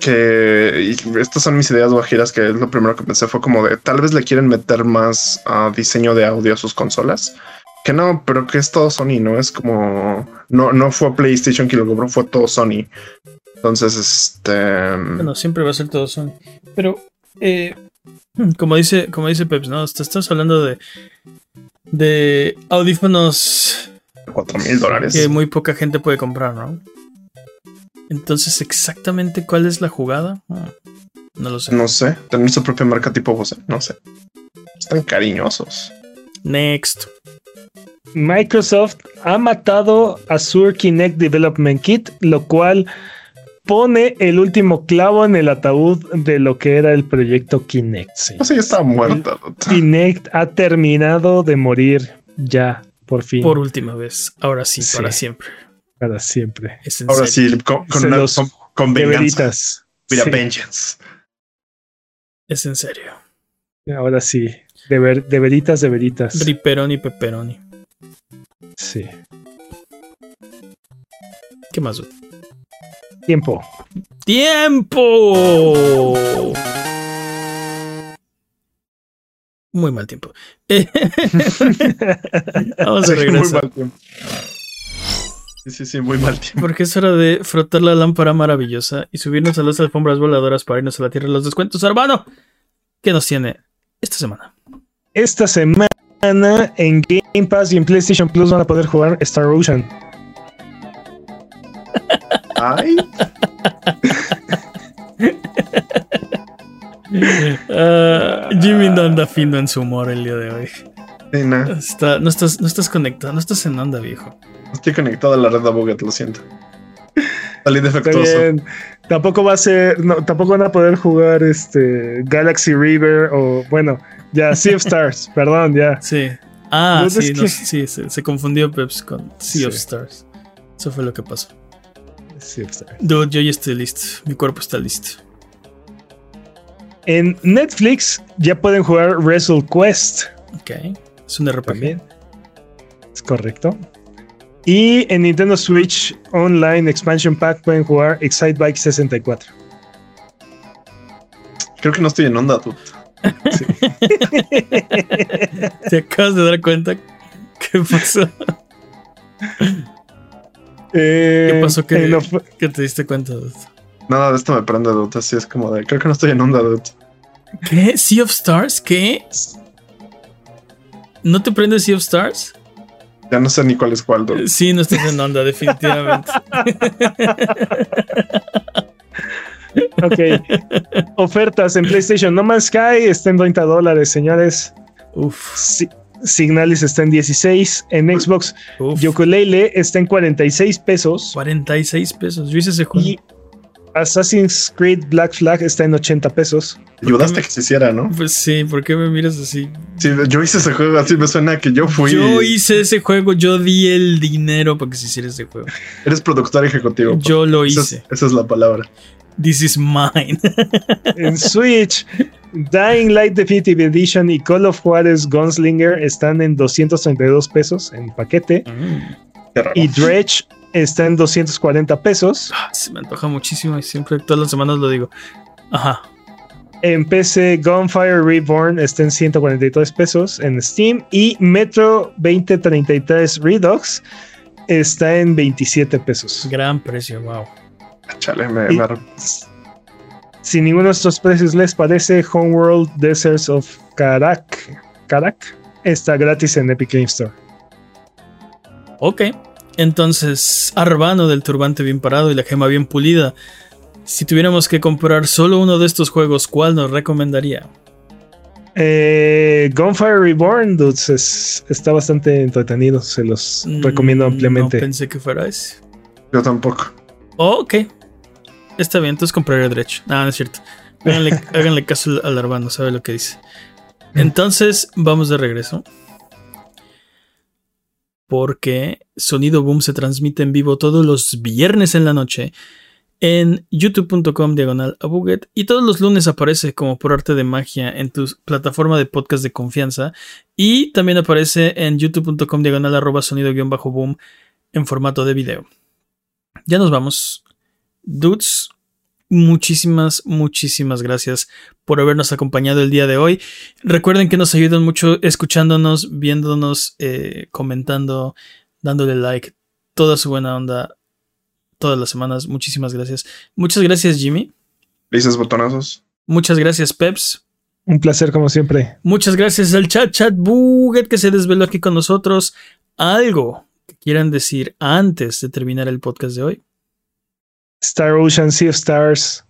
que y estas son mis ideas guajiras, que es lo primero que pensé, fue como de tal vez le quieren meter más a diseño de audio a sus consolas. Que no, pero que es todo Sony, no es como no, no fue PlayStation que lo compró, fue todo Sony. Entonces, este
Bueno, siempre va a ser todo Sony. Pero, eh, como dice, como dice Peps, ¿no? Te estás hablando de, de audífonos
cuatro mil dólares.
que muy poca gente puede comprar, ¿no? Entonces, exactamente cuál es la jugada? Ah, No lo sé.
No sé, tener su propia marca tipo Bose, no sé. Están cariñosos.
Next.
Microsoft ha matado Azure Kinect Development Kit, lo cual pone el último clavo en el ataúd de lo que era el proyecto Kinect. sí.
Ya estaba muerta.
Kinect ha terminado de morir ya, por fin,
Por última vez. Ahora sí,
Sí.
para siempre.
para siempre.
Es en
Ahora
serio.
sí, con, con, una-
los-
con, con. Mira,
Sí,
vengeance.
Es en serio.
ahora sí. De, ver- de veritas, de veritas.
Riperoni, pepperoni.
Sí.
¿Qué más?
Tiempo.
¡Tiempo! Muy mal tiempo. Vamos
muy mal tiempo. Sí, sí, sí, muy mal tiempo.
Porque es hora de frotar la lámpara maravillosa y subirnos a las alfombras voladoras para irnos a la tierra de los descuentos. Arbano, ¿qué nos tiene esta semana?
Esta semana en Game Pass y en PlayStation Plus van a poder jugar Star Ocean.
Ay,
Ah, Jimmy no anda fino en su humor el día de hoy.
sí, no, no
Está- no, estás, no estás conectado, no estás en onda, viejo.
estoy conectado a la red de Buget, lo siento. Salí
Está
defectuoso.
bien. Tampoco va a ser, no, tampoco van a poder jugar este Galaxy River o bueno, ya Sea of Stars, perdón, ya.
Sí. Ah, sí, no,
que-
sí, se, se confundió Peps con Sea of. Stars. Eso fue lo que pasó. Dude, yo ya estoy listo. Mi cuerpo está listo.
En Netflix ya pueden jugar Wrestle Quest
Ok. Es un RPG.
también. Es correcto. Y en Nintendo Switch Online Expansion Pack pueden jugar Excite Bike 64.
Creo que no estoy en onda, dude.
¿Te acabas de dar cuenta? ¿Qué pasó?
¿Qué
¿Qué pasó que,
Eh, no,
que te diste cuenta? dude?
Nada de esto me prende, dude. Así es como de. Creo que no estoy en onda, dude.
¿Qué? ¿Sea of Stars? ¿Qué? ¿No te prende Sea of Stars?
Ya no sé ni cuál es cuál, dude.
Sí, no estás en onda, definitivamente.
ok. Ofertas en PlayStation. No Man's Sky está en 30 dólares, señores.
Uf,
Si- Signalis está en 16. En Xbox,
uf.
Yokulele está en 46 pesos.
46 pesos. Yo hice ese juego.
Y Assassin's Creed Black Flag está en 80 pesos.
Ayudaste a que se hiciera, ¿no?
Pues sí, ¿por qué me miras así?
Sí, yo hice ese juego así, me suena que yo fui.
Yo hice ese juego, yo di el dinero para que se hiciera ese juego.
Eres productor ejecutivo.
Yo lo
Esa
hice.
es, esa es la palabra.
This is mine.
En Switch, Dying Light Definitive Edition y Call of Juarez Gunslinger están en 232 pesos en paquete.
Qué raro.
Y Dredge está en 240 pesos.
Ah, Se me antoja muchísimo y siempre todas las semanas lo digo. Ajá.
En PC, Gunfire Reborn está en 143 pesos en Steam. Y Metro 2033 Redux está en 27 pesos.
Gran precio, wow.
Chale, me,
Y-
me
Si ninguno de estos precios les parece, Homeworld Deserts of Karak, Karak está gratis en Epic Game Store.
Ok. Entonces, Arbano del turbante bien parado y la gema bien pulida. Si tuviéramos que comprar solo uno de estos juegos, ¿cuál nos recomendaría?
Eh, Gunfire Reborn, dudes, es- está bastante entretenido. Se los recomiendo
Mm,
ampliamente.
No pensé que fuera ese.
yo tampoco.
Oh, ok. Está bien, entonces compraré Dredge. Ah, no es cierto. Háganle, háganle caso al- Arbano, sabe lo que dice. Entonces, vamos de regreso. Porque Sonido Boom se transmite en vivo todos los viernes en la noche en youtube.com diagonal a Buget y todos los lunes aparece como por arte de magia en tu plataforma de podcast de confianza y también aparece en youtube.com diagonal arroba sonido guion bajo boom en formato de video. Ya nos vamos. Dudes, muchísimas, muchísimas gracias por habernos acompañado el día de hoy. Recuerden que nos ayudan mucho escuchándonos, viéndonos, eh, comentando, dándole like, toda su buena onda todas las semanas. Muchísimas gracias. Muchas gracias, Jimmy.
Dices botonazos.
Muchas gracias, Peps.
Un placer como siempre.
Muchas gracias al chat, chat Buget que se desveló aquí con nosotros. Algo que quieran decir antes de terminar el podcast de hoy.
Star Ocean, Sea of Stars,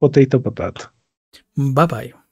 Potato Potato.
Bye bye.